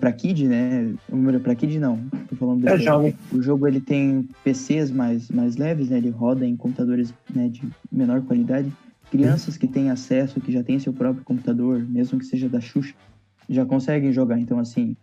Pra Kid, né? Pra Kid não. Tô falando É besteira. jovem. O jogo ele tem PCs mais, mais leves, né? Ele roda em computadores né, de menor qualidade. Crianças que têm acesso, que já têm seu próprio computador, mesmo que seja da Xuxa, já conseguem jogar. Então, assim,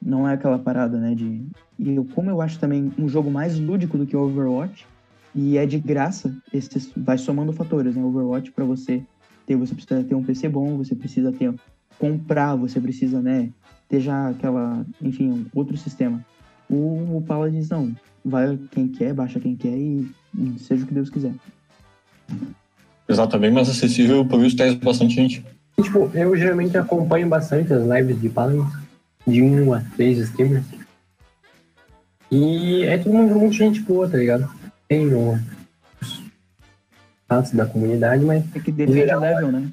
não é aquela parada, né? De... E eu, como eu acho também um jogo mais lúdico do que o Overwatch, e é de graça, esses vai somando fatores, né? Overwatch para você ter, você precisa ter um PC bom, você precisa ter comprar, você precisa, né, ter já aquela, enfim, um outro sistema. O, o Paladins não, vai quem quer, baixa quem quer e, seja o que Deus quiser. Exato, é bem mais acessível, por isso traz bastante gente. Tipo, eu geralmente acompanho bastante as lives de Paladins, de um a três streamers. E é todo mundo muito gente boa, tá ligado? Tem o- os fatos da comunidade, mas É que depende do level, né?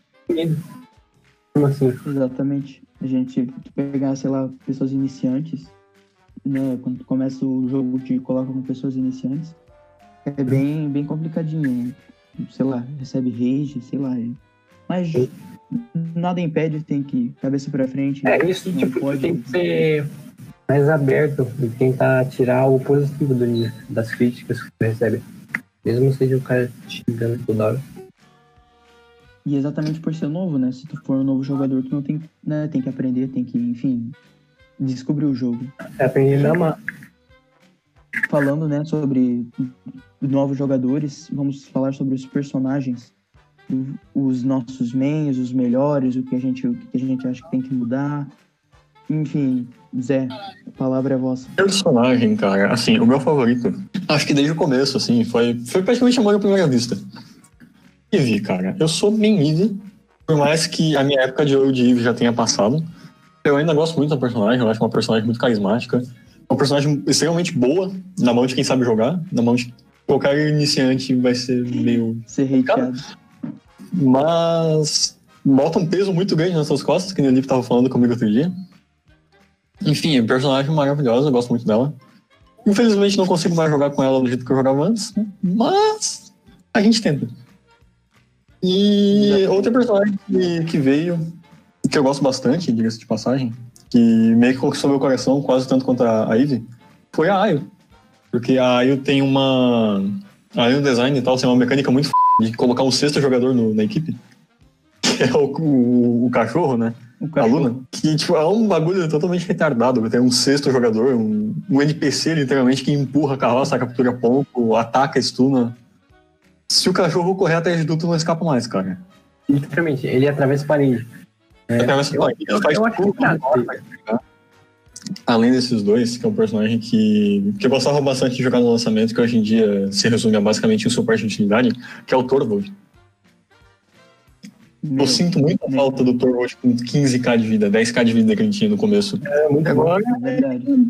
Como assim? Exatamente. A gente pegar, sei lá, pessoas iniciantes, né? Quando tu começa o jogo, te coloca com pessoas iniciantes, é bem, bem complicadinho. né? Sei lá, recebe rage, sei lá. é- Mas nada impede, tem que cabeça pra frente. É, isso tipo, pode- tem que ser mais aberto e tentar tirar o positivo do- das críticas que você recebe. Mesmo seja o cara te xingando toda hora. E exatamente por ser novo, né? Se tu for um novo jogador, tu não tem, né? tem que aprender, tem que, enfim, descobrir o jogo. É aprender a amar. Falando, né, sobre novos jogadores, vamos falar sobre os personagens, os nossos mains, os melhores, o que a gente, o que a gente acha que tem que mudar. Enfim, Zé, a palavra é vossa. Personagem, cara, assim, o meu favorito, acho que desde o começo, assim, foi, foi praticamente amor à primeira vista. Eve, cara, eu sou bem Eve, por mais que a minha época de ouro de Eve já tenha passado, eu ainda gosto muito da personagem, eu acho uma personagem muito carismática, uma personagem extremamente boa, na mão de quem sabe jogar, na mão de qualquer iniciante vai ser meio Ser hateado. mas bota um peso muito grande nas suas costas, que nem o Lipe tava falando comigo outro dia. Enfim, personagem maravilhosa, eu gosto muito dela. Infelizmente não consigo mais jogar com ela do jeito que eu jogava antes, né? mas a gente tenta. E outra personagem que, que veio, que eu gosto bastante, diga-se de passagem, que meio que conquistou meu coração quase tanto quanto a, a Eve, foi a Ayo. Porque a Ayo tem uma. A Ayo design e tal, tem uma mecânica muito de colocar um sexto jogador no- na equipe. Que é o, o, o cachorro, né? O A cachorro. Luna. Que tipo, é um bagulho totalmente retardado. Tem um sexto jogador, um, um NPC literalmente que empurra a carroça, captura ponto, ataca, stuna. Se o cachorro correr atrás de tu não escapa mais, cara. Literalmente, ele atravessa a parede. É, Atravessa eu, a parede, eu, faz eu acho tudo que tá? Além desses dois, que é um personagem que, que eu gostava bastante de jogar no lançamento, que hoje em dia se resume a basicamente um suporte de utilidade, que é o Torvald. Meu, Eu sinto muita meu, falta do Torvald com 15k de vida, 10k de vida que ele tinha no começo. é muito bom. Agora é verdade.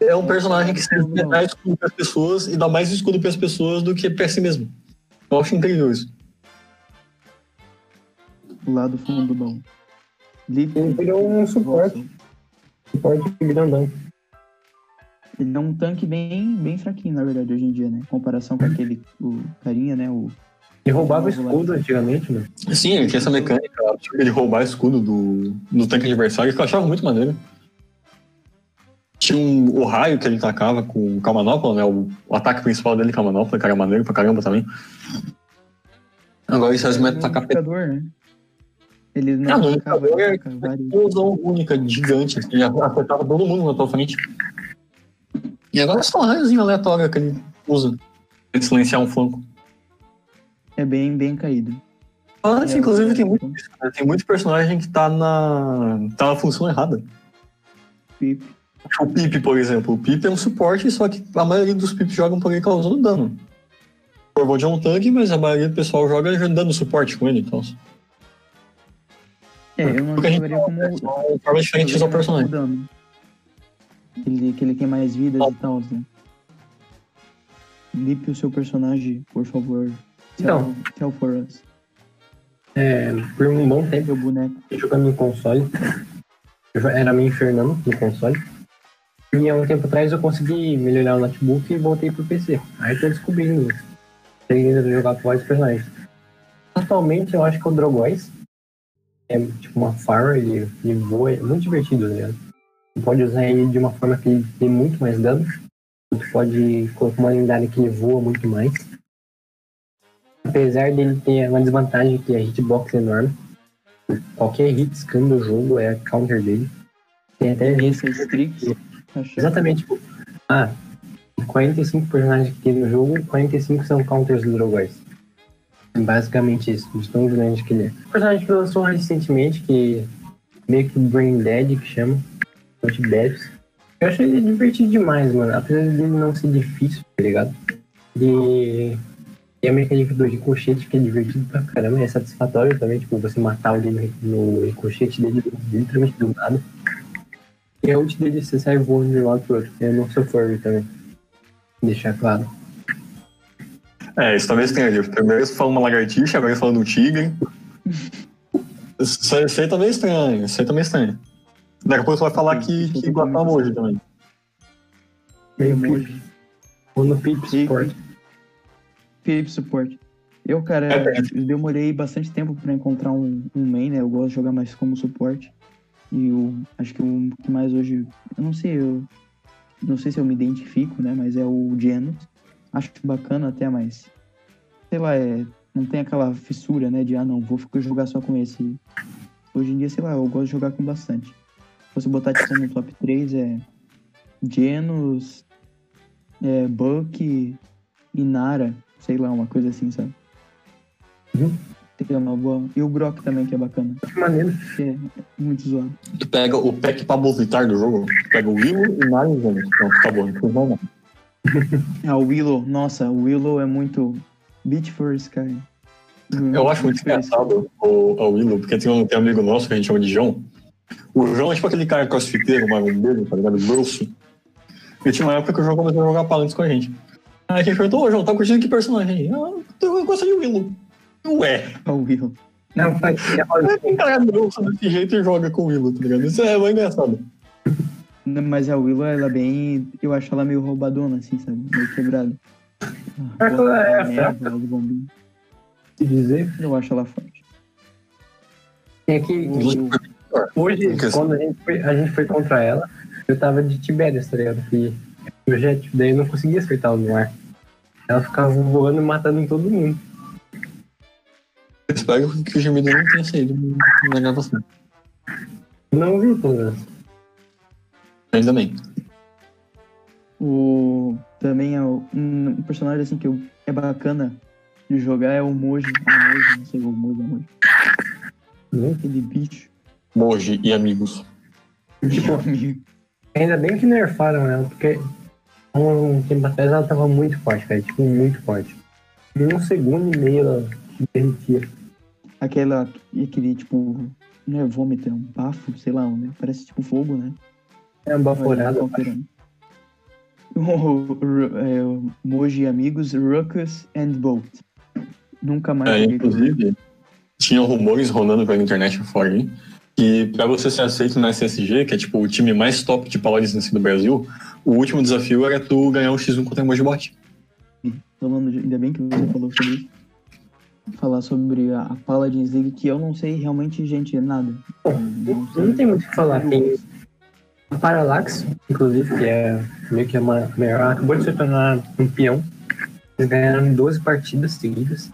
é um personagem que sempre dá escudo para as pessoas e dá mais escudo para as pessoas do que para si mesmo. Eu acho incrível isso. Lá do fundo do baú. Ele virou um suporte, vossa. suporte grandão. Ele é um tanque bem, bem fraquinho, na verdade, hoje em dia, né? Em comparação com aquele o carinha, né? O, Ele roubava o lá. escudo antigamente, mano. Sim, ele tinha essa mecânica tipo, de roubar escudo do, do tanque adversário, que eu achava muito maneiro. Tinha um, o raio que ele tacava com, com a manopla, né? O, o ataque principal dele com a manopla, que era maneiro pra caramba também. Agora isso é um tacar indicador, né? Ele Ah, não no atacava, indicador é- explosão única, gigante, que já afetava todo mundo na tua frente. E agora é só um raiozinho aleatório que ele usa pra silenciar um flanco. É bem, bem caído. Mas, É, inclusive, tem é, muito, né? tem muito personagem que tá na, tá na função errada. Pipe. O Pip, por exemplo. O Pip é um suporte, só que a maioria dos Pips jogam por ele causando dano. O Corvold é um tanque, mas a maioria do pessoal joga dando suporte com ele. Então, É, eu não Porque a gente jogaria como. é uma forma diferente de usar o personagem. Dano. Ele, que ele tem mais vidas e tal, né? Lipe o seu personagem, por favor. Então. Tell, for us. É, por um bom tempo, Meu boneco. eu jogando no console, Eu era meio Fernando no console. E há um tempo atrás eu consegui melhorar o notebook e voltei pro PC. Aí tô descobrindo ainda de jogar vários personagens. Atualmente eu acho que é o Drogois. É tipo uma Fire, ele, ele voa, é muito divertido, né? Você pode usar ele de uma forma que ele tem muito mais dano. Você pode colocar uma lendária que ele voa muito mais. Apesar dele ter uma desvantagem que a hitbox é enorme. Qualquer hit scan do jogo é a counter dele. Tem até Esse é. Acho. Exatamente, tipo, ah, 45 personagens que tem no jogo, 45 são counters do Drogois. Basicamente isso, de tão grande que ele é. O personagem que lançou recentemente, que meio que Brain Dead, que chama, Not Devs. Eu achei ele divertido demais, mano. Apesar dele não ser difícil, tá ligado? E, e a mecânica do ricochete, que é divertido pra caramba, é satisfatório também, tipo, você matar alguém no ricochete dele, literalmente do nada. E a ult dele você sai voando de um lado pro outro. Eu não sou furry também. Deixar claro. É, isso talvez tenha ali. Primeiro eles falam uma lagartixa, agora falam um tigre. Isso, isso aí também é estranho. Isso aí também é estranho. Daqui a pouco você vai falar que, que gosta hoje também. Meio Emoji. pip. Ou no pip support. Philip Support. Eu, cara, É, eu demorei bastante tempo pra encontrar um, um main, né? Eu gosto de jogar mais como suporte. E eu acho que o que mais hoje. Eu não sei, eu. Não sei se eu me identifico, né? Mas é o Genos. Acho bacana até, mas. Sei lá, é. Não tem aquela fissura, né? De ah, não, vou ficar jogar só com esse. Hoje em dia, sei lá, eu gosto de jogar com bastante. Se você botar tipo no top 3 é. Genos. É, Buck e Nara. Sei lá, uma coisa assim, sabe? Uhum. Tem uma boa. E o Brock também, que é bacana. Que maneiro. Que é muito zoado. Tu pega o pack pra movitar do jogo, tu pega o Willow e Nine Vamos. Pronto, acabou. Não não, não. Ah, o Willow. Nossa, o Willow é muito. Beat for Sky. Eu acho muito engraçado o, o Willow, porque tem um, tem um amigo nosso que a gente chama de João. O João é tipo aquele cara crossfiteiro, marombeiro, tá ligado? Grosso. E tinha uma época que o João começou a jogar palanques com a gente. Aí a gente perguntou, ô João, tá curtindo que personagem? Ah, eu gosto de Willow. Ué, É o Willow. Não, faz. um cara grosso desse jeito e joga com o Willow, tá ligado? Isso é bem engraçado. Não, Mas a Willow, ela é bem. Eu acho ela meio roubadona, assim, sabe? Meio quebrada. Ah, Ela é bota fraca. neve, os bombinhos. Se dizer. Eu acho ela forte. Tem que. O- Hoje, Porque- quando a gente, foi, a gente foi contra ela, eu tava de Tibérias, tá ligado? Que projétil, daí eu não conseguia acertar ela no ar. Ela ficava voando e matando todo mundo. Espero que o gemido não tenha saído na gravação. Não vi, pelo menos. Ainda bem. O, também é o- um, personagem assim que eu, é bacana de jogar é o Moji. Ah, Moji, não sei o Moji, é o Moji. Hum. Aquele bicho. Moji e amigos. Tipo, Amigo. ainda bem que nerfaram ela, porque há um tempo atrás ela tava muito forte, cara. Tipo, muito forte. Em um segundo e meio ela derretia. Aquela, aquele tipo, não é vômito, é um bafo, sei lá, né? Parece tipo fogo, né? É uma baforada. Qualquer um. O, o, é, o Moji Amigos, Ruckus and Bolt. Nunca mais É, inclusive, tinham rumores rolando pela internet fora aí, que pra você ser aceito na SSG, que é tipo o time mais top de paladins assim, do Brasil, o último desafio era tu ganhar um X1 contra o Mojibot. Falando ainda bem que você falou sobre isso. Falar sobre a, a Paladins League, que eu não sei realmente, gente, nada. Não sei. Não tem muito o que falar. Tem a Parallax, inclusive, que é meio que uma melhor. Acabou de se tornar campeão. Eles ganharam 12 partidas seguidas.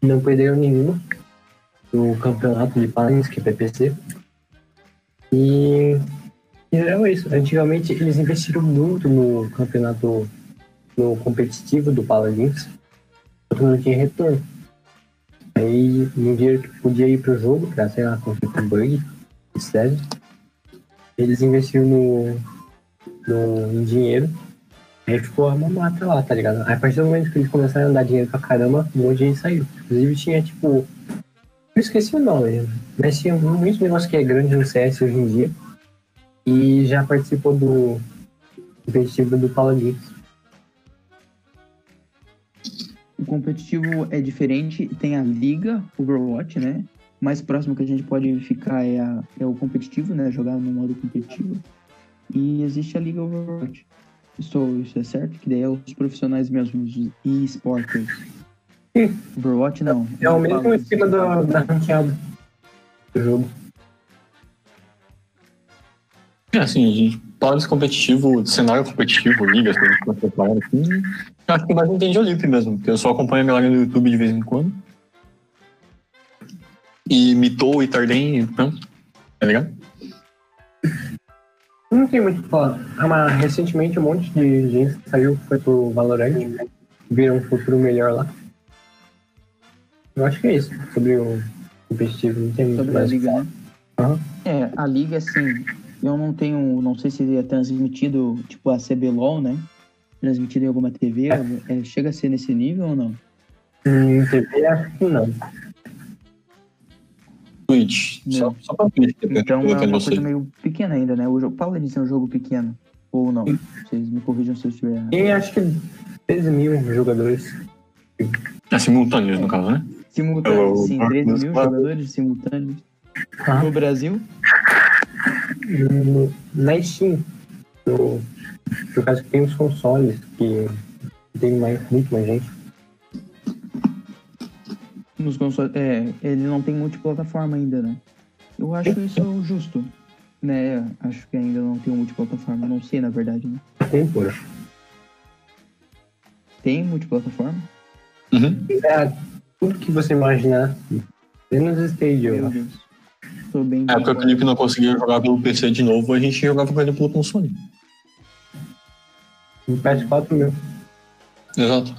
Não perderam nenhuma no campeonato de Paladins, que é PPC. E fizeram isso. Antigamente eles investiram muito no campeonato no competitivo do Paladins, não tinha retorno. Aí no dia que podia ir pro jogo, pra sei lá, conflito bug, etc. Eles investiram no, no, em dinheiro. Aí ficou a mamata lá, tá ligado? Aí a partir do momento que eles começaram a dar dinheiro pra caramba, um monte de gente saiu. Inclusive tinha tipo. Eu esqueci o nome, mas tinha muito negócio que é grande no CS hoje em dia. E já participou do competitivo do Paladins. O competitivo é diferente, tem a Liga Overwatch, né? mais próximo que a gente pode ficar é, a- é o competitivo, né? Jogar no modo competitivo. E existe a Liga Overwatch. Estou, isso é certo? Que daí é os profissionais mesmo, os e-sporters. Sim. Overwatch não. É o mesmo esquema do, da ranqueada do jogo. É, assim, a gente fala de competitivo, de cenário competitivo, ligas, que a gente pode separar assim. Eu acho que mais entende o Olymp mesmo, porque eu só acompanho a galera no YouTube de vez em quando. E Mitou e Tarden, pronto. Tá ligado? Não tem muito o que falar. Ah, mas recentemente um monte de gente saiu, foi pro Valorant, viram um futuro melhor lá. Eu acho que é isso, sobre o competitivo, não tem muito sobre a mais que liga, né? Aham. É, a liga, assim, eu não tenho, não sei se é transmitido, tipo, a CBLOL, né? Transmitido em alguma TV, é, chega a ser nesse nível ou não? Hum, TV acho que não. Twitch. Só, Não. só pra Twitch, Então é uma coisa meio pequena ainda, né? O jogo, Paladins é um jogo pequeno, ou não? Vocês me corrijam se eu estiver errado. Tem acho que 13 mil jogadores. É simultâneos, no caso, né? Simultâneos, Eu- sim, eu- 13 eu- mil jogadores simultâneos. Ah. No Brasil, na Steam, no, por causa que tem os consoles, que tem mais, muito mais gente. nos consoles, é, ele não tem multiplataforma ainda, né? Eu acho isso justo, né? Acho que ainda não tem multiplataforma, não sei na verdade, né? Tem, pô. Tem multiplataforma? Uhum. É, tudo que você imaginar, menos Stadia. Meu Deus. Tô bem. Na época que o Felipe não conseguia jogar pelo PC de novo, a gente jogava com ele pelo console. No PS4 meu. Exato.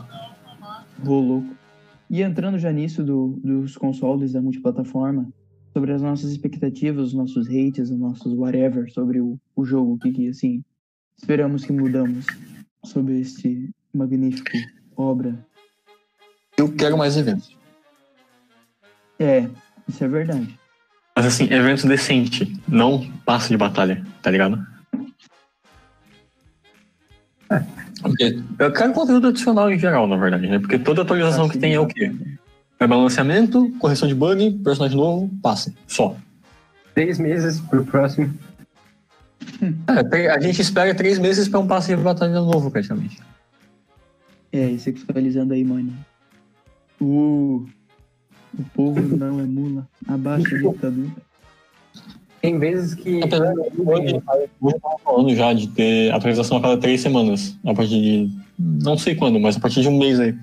Vou louco. E entrando já nisso do, dos consoles da multiplataforma, sobre as nossas expectativas, os nossos hates, os nossos whatever sobre o, o jogo, o que, que assim esperamos que mudamos sobre este magnífico obra. Eu quero mais eventos. É, isso é verdade. Mas assim, eventos decente, não passe de batalha, tá ligado? Eu quero conteúdo adicional em geral, na verdade, né? Porque toda atualização que tem é o quê? É balanceamento, correção de bug, personagem novo, passe. Só. Três meses pro próximo. É, a gente espera três meses pra um passe de batalha novo, praticamente. É, e sexualizando aí, mano. O, o povo não é mula. Abaixa a ditadura. Tem vezes que. Apesar de hoje, eu tava falando já de ter atualização a cada três semanas. A partir de. Não sei quando, mas a partir de um mês aí.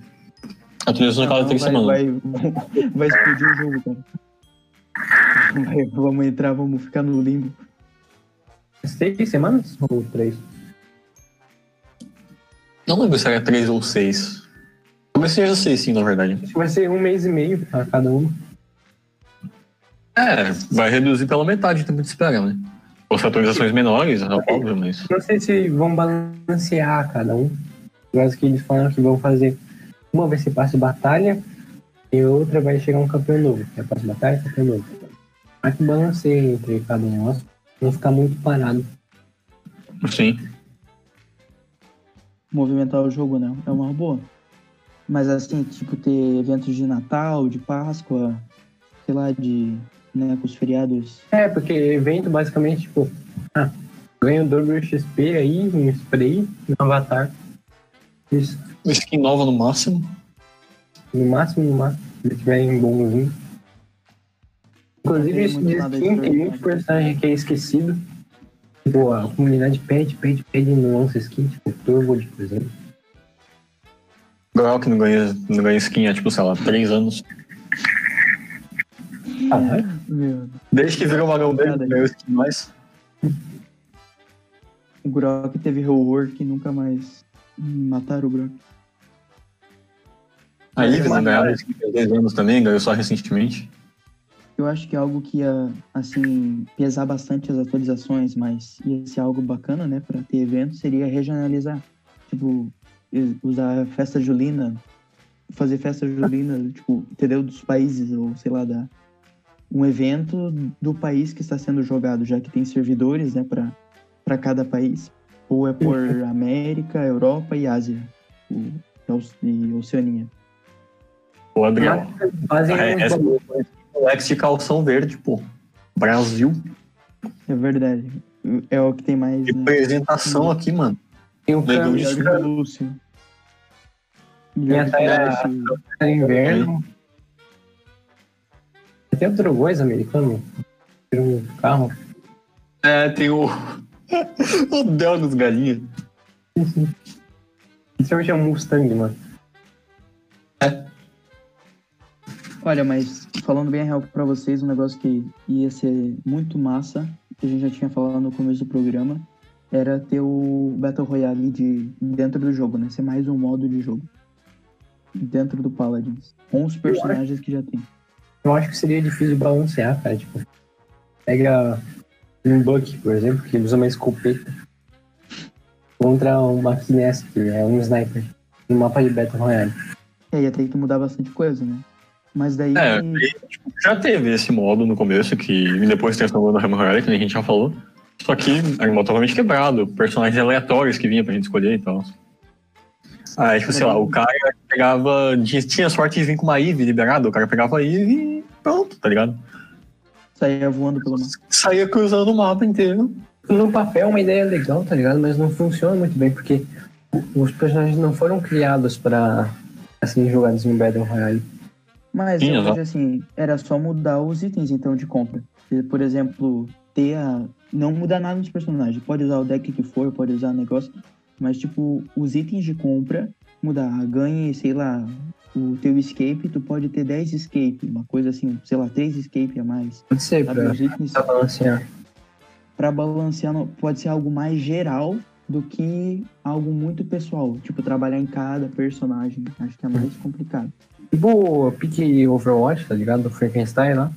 Atualização a cada Não, três vai, semanas. vai, vai explodir o jogo, cara. Vai- vamos entrar, vamos ficar no limbo. Seis semanas ou três? Não lembro se era três ou seis. Talvez seja seis, sim, na verdade. Acho que vai ser um mês e meio a cada um. É, vai reduzir pela metade o tempo de espera, né? Ou se atualizações menores, é óbvio, mas. Não sei se vão balancear cada um. Eu acho que eles falaram que vão fazer. Uma vai ser passe de batalha e outra vai chegar um campeão novo. É passe de batalha e campeão novo. Vai que balanceia entre cada negócio. Não ficar muito parado. Sim. Movimentar o jogo, né? É uma boa. Mas assim, tipo, ter eventos de Natal, de Páscoa, sei lá, de. Né, com os feriados. É, porque evento basicamente, tipo, ah, ganha o dobro XP aí, um spray, um avatar. Isso. Skin nova no máximo. No máximo, no máximo, se tiverem bonzinho. Inclusive, isso de skin tem muito personagem que é esquecido. Tipo, a comunidade pede, pede, pede não lança skin, tipo, Turbo, por exemplo. Grau que não ganha, não ganha skin há, tipo, sei lá, três anos. Ah, vai? Meu, Desde que virou o Magão dele, ganhou skin mais. o Grok teve rework e nunca mais mataram o Grok. A Ives não ganhava skin há 10 anos também, ganhou só recentemente. Eu acho que é algo que ia, assim, pesar bastante as atualizações, mas ia ser algo bacana, né, pra ter evento, seria regionalizar. Tipo, usar festa julina, fazer festa julina, tipo, entendeu? Dos países, ou sei lá, da, um evento do país que está sendo jogado, já que tem servidores, né, pra, pra cada país. Ou é por América, Europa e Ásia, o- e Oceania. O Adriel. Fazem Ah, uns essa- bagulho. Lex de calção verde, pô. Brasil. É verdade. É o que tem mais. Né? Representação aqui, mano. Tem o o Lúcio. Minha Melhor que o saia- Lúcio. é inverno. Tem outro coisa americano? Tem um carro. É, tem o. o Del dos galinhas. Principalmente é um Mustang, mano. Olha, mas falando bem a real pra vocês, um negócio que ia ser muito massa, que a gente já tinha falado no começo do programa, era ter o Battle Royale de, dentro do jogo, né? Ser mais um modo de jogo. Dentro do Paladins. Com os personagens que já tem. Eu acho que seria difícil balancear, cara. Tipo, pega um Buck, por exemplo, que usa uma escopeta contra uma Finesse, que é um sniper, no mapa de Battle Royale. É, ia ter que mudar bastante coisa, né? Mas daí. É, Já teve esse modo no começo, que depois transformou no Hammer Royale, que a gente já falou. Só que era um modo totalmente quebrado, personagens aleatórios que vinha pra gente escolher e tal. Aí, tipo, sei lá, o cara pegava. Tinha sorte de vir com uma Eve liberada, o cara pegava a Eve e pronto, tá ligado? saía voando pelo mapa. Saía cruzando o mapa inteiro. No papel é uma ideia legal, tá ligado? Mas não funciona muito bem, porque os personagens não foram criados pra serem jogados em Battle Royale. Mas Sim, eu vejo assim, era só mudar os itens então de compra. Por exemplo, ter a. Não mudar nada nos personagens. Pode usar o deck que for, pode usar o negócio. Mas, tipo, os itens de compra mudar. Ganhe, sei lá, o teu escape, tu pode ter 10 escape. Uma coisa assim, sei lá, 3 escape a mais. Pode ser, Sabe? pra, pra balancear. pra balancear pode ser algo mais geral do que algo muito pessoal. Tipo, trabalhar em cada personagem. Acho que é mais complicado. Tipo, pique Overwatch, tá ligado? Do Frankenstein lá.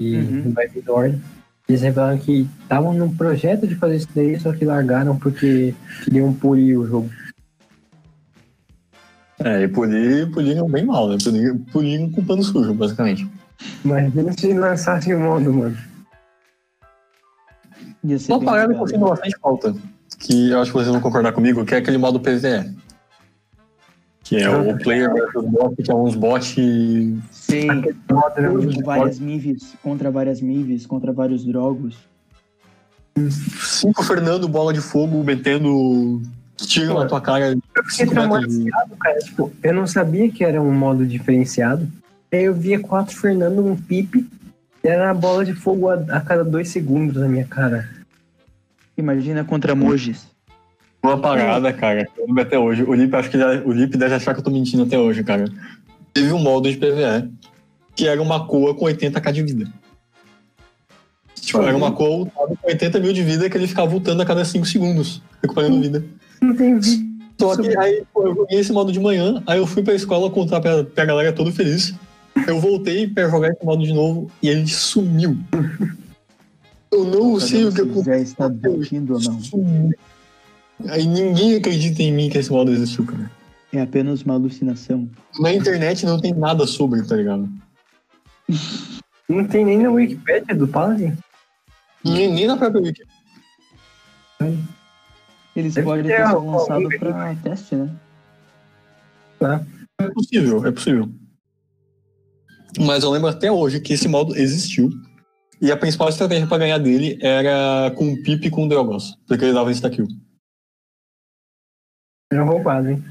E Uhum. vai vir Ordem. Eles revelaram que estavam num projeto de fazer isso daí, só que largaram porque queriam polir o jogo. É, e polir, poliram bem mal, né? Poliram com pano sujo, basicamente. Imagina se lançasse o modo, mano. Uma parada que eu sinto bastante falta, que eu acho que vocês vão concordar comigo, que é aquele modo PvE. Que é o player versus bot, que é uns bots. Modo era Contra várias Mives, contra várias Mives, contra vários Drogos. cinco Fernando bola de fogo metendo tiro na tua cara. fiquei metros de- traumatizado, cara. Tipo, eu não sabia que era um modo diferenciado. Aí eu via quatro Fernando, um pipe, e era a bola de fogo a, a cada dois segundos na minha cara. Imagina contra Mojis. Uma parada, cara, eu até hoje. O Lip, acho que já- o Lip deve achar que eu tô mentindo até hoje, cara. Teve um modo de PvE que era uma coa com 80k de vida. Tipo, era uma coa com 80 mil de vida que ele ficava voltando a cada 5 segundos, recuperando vida. Não tem vídeo. Só que aí, pô, eu joguei esse modo de manhã, aí eu fui pra escola contar pra, pra galera todo feliz. Eu voltei pra jogar esse modo de novo e ele sumiu. Eu não sei o que Se já está aconteceu. dormindo ou não. Sumiu. Aí ninguém acredita em mim que esse modo existiu, cara. É apenas uma alucinação. Na internet não tem nada sobre, tá ligado? Não tem nem na Wikipedia do Paladin. Nem, nem na própria Wiki. Eles Deve podem ter ter sido algum lançado bem pra teste, né? É possível, é possível. Mas eu lembro até hoje que esse modo existiu. E a principal estratégia pra ganhar dele era com o Pip e com o Drogos. Porque ele dava insta-kill. Era roubado, hein?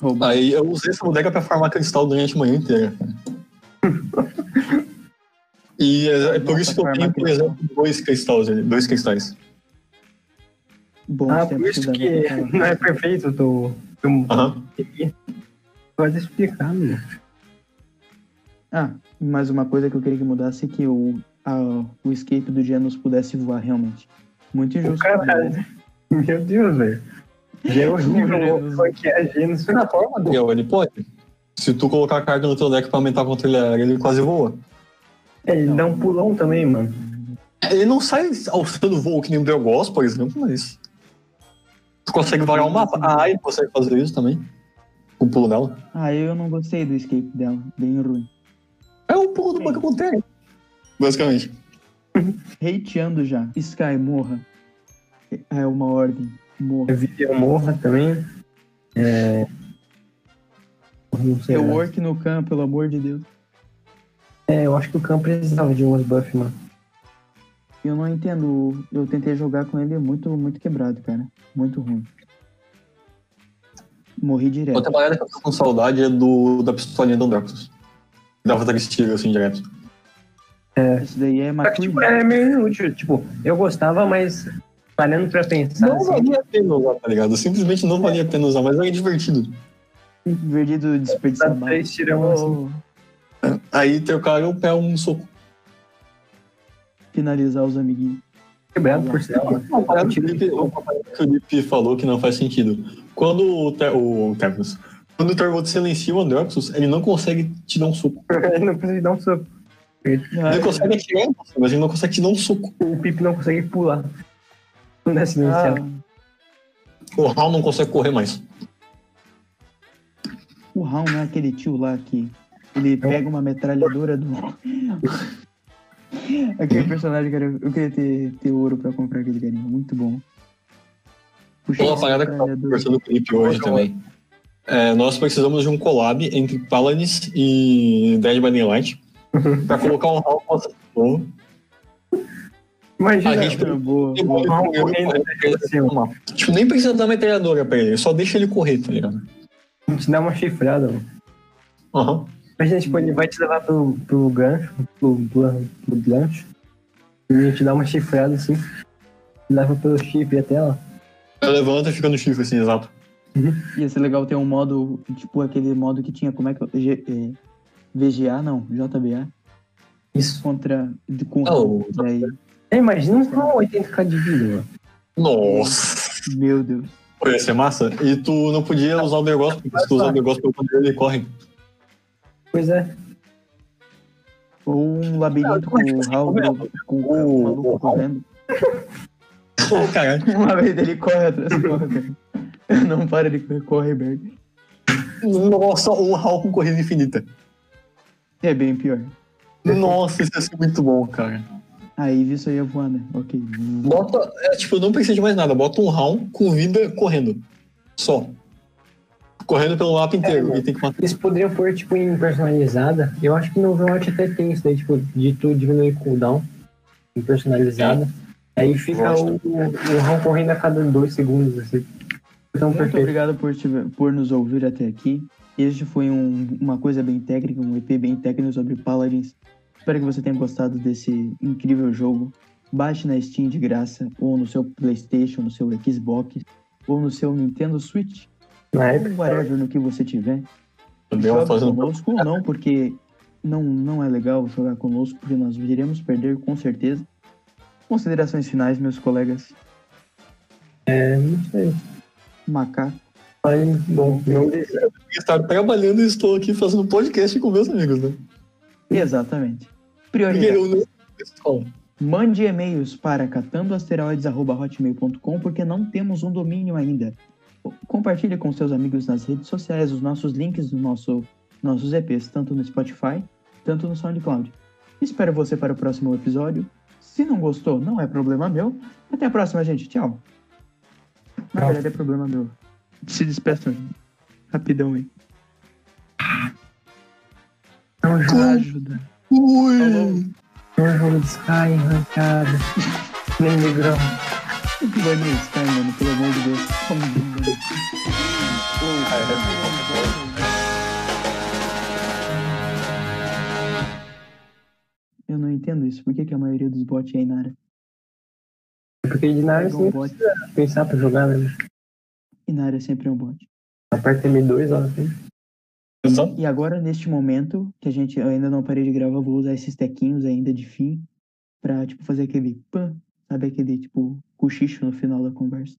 Roubado. Aí eu usei essa bodega pra farmar cristal durante a manhã inteira. E é, é por Nossa, isso que eu tenho, por exemplo, dois cristais, dois cristais. Bom, Ah, por isso que não é perfeito do. do Aham. Pode explicar, mano. Ah, mais uma coisa que eu queria que mudasse é que o, a- o escape do Genos pudesse voar realmente. Muito injusto. Caralho. Meu Deus, velho. Já é horrível o que é Genos. Na forma dele, ele pode. Se tu colocar a carga no teu deck pra aumentar quanto ele é, ele quase voa. Ele dá um pulão também, mano. Ele não sai alçando voo que nem o Drogos, por exemplo, mas. Tu consegue varar o mapa. A Ai consegue fazer isso também. Com o pulo dela. Ah, eu não gostei do escape dela. Bem ruim. É o pulo do Pokémon Container. Basicamente. Hateando já. Sky, morra. É uma ordem. Morra. Vivian Morra também. É. Não sei. Work no campo, pelo amor de Deus. É, eu acho que o campo precisava de umas buff, mano. Eu não entendo. Eu tentei jogar com ele muito, muito quebrado, cara. Muito ruim. Morri direto. Outra parada que eu tô com saudade é do, da pistolinha do Androxus. Dava três tiros assim direto. Isso daí é Só que, tipo, é meio inútil. Tipo, eu gostava, mas parando pra pensar, Não assim, valia a pena usar, tá ligado? Simplesmente não valia a pena usar, mas era divertido. Perdido desperdiçar dá bala. três tirão assim. Aí trocaram o pé um soco. finalizar os amiguinhos. Quebrado por que o Lipe- uma parada que o Lipe falou que não faz sentido. Quando o, Te- o Tevros, quando o Torvald silencia o Androxus, ele não consegue te dar um soco. Ele não consegue dar um soco. Ele consegue atirar, mas ele não consegue te dar um soco. O Pipe não consegue pular. Não é Ah, silenciado. O Hal não consegue correr mais. o Raul não é aquele tio lá que ele pega uma metralhadora do. aquele personagem, cara, eu queria ter, ter ouro pra comprar aquele carinha. Muito bom. Puxa Uma parada que eu tava conversando com o Lipe hoje também. É, nós precisamos de um collab entre Paladins e Dead by Daylight pra colocar um Hal com ação. Imagina, A gente boa. Tipo, o Hal correndo assim. Tipo, nem precisa dar metralhadora pra ele, só deixa ele correr, tá ligado? A gente dá uma chifrada, mano. Aham. Imagina, tipo, ele vai te levar pro, pro gancho, pro, pro, pro gancho. E a gente dá uma chifrada assim. Leva pelo chifre até lá. Ela levanta e fica no chifre, assim, exato. Ia ser legal ter um modo, tipo aquele modo que tinha, como é que é? G- é, VGA, não, JBA, Isso. contra, de, com Ah, o- daí, É, imagina um com 80k de vida, mano. Nossa! meu Deus. Pô, Ia ser massa. E tu não podia usar o negócio, porque se tu usar o negócio pelo poder, ele corre. Pois é. Ou um labirinto com o Raul, com o maluco correndo. Caralho. Uma vez ele corre atrás do. Não para de correr, corre, Berg. Nossa, o Hal com corrida infinita. É bem pior. Nossa, isso ia ser muito bom, cara. Aí isso aí ia voar, né? Ok. Bota, é, tipo, não precisa de mais nada. Bota um Hal com vida correndo. Só. Correndo pelo mapa inteiro. É, e tem que matar. Eles poderiam pôr, tipo, em personalizada. Eu acho que no Overwatch até tem isso daí, tipo, de tu diminuir cooldown em personalizada. Aí fica o, o Raul correndo a cada dois segundos, assim. Então, Muito perfeito. obrigado por, por nos ouvir até aqui. Este foi um- uma coisa bem técnica, um EP bem técnico sobre Paladins. Espero que você tenha gostado desse incrível jogo. Baixe na Steam de graça, ou no seu PlayStation, no seu Xbox, ou no seu Nintendo Switch, Na época, whatever no que você tiver. Fazendo. conosco ou não, porque não, não é legal jogar conosco, porque nós iremos perder com certeza. Considerações finais, meus colegas. é, não sei. Macaco. Mas, bom, não des- Estar trabalhando e estou aqui fazendo podcast com meus amigos, né? Exatamente. Porque Prioridade. eu não. Mande e-mails para catandoasteroides.hotmail.com porque não temos um domínio ainda. Compartilhe com seus amigos nas redes sociais os nossos links dos nosso, nossos EPs, tanto no Spotify, tanto no SoundCloud. Espero você para o próximo episódio. Se não gostou, não é problema meu. Até a próxima, gente. Tchau. Na Tchau. verdade, é problema meu. Se despeçam. Rapidão é um jogo, Ajuda. Ui! um jogo de Sky, arrancada. Nem negrão. Que banho esse, cara, mano? Pelo amor de Deus. Eu não entendo isso. Por que, que a maioria dos bots é Inara? Porque de nada Pega você um bot. precisa pensar pra jogar, né? Inara sempre é um bot. Aperta M2, ó. Assim. Exato. E agora, neste momento, que a gente eu ainda não parei de gravar, eu vou usar esses tequinhos ainda de fim pra, tipo, fazer aquele pã, sabe aquele, tipo, cochicho no final da conversa.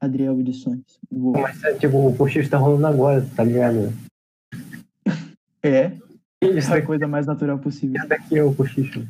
Adriel Edições. Vou... Mas, é, tipo, o cochicho tá rolando agora, tá ligado? É, Isso a daqui, coisa mais natural possível. isso daqui é o cochicho.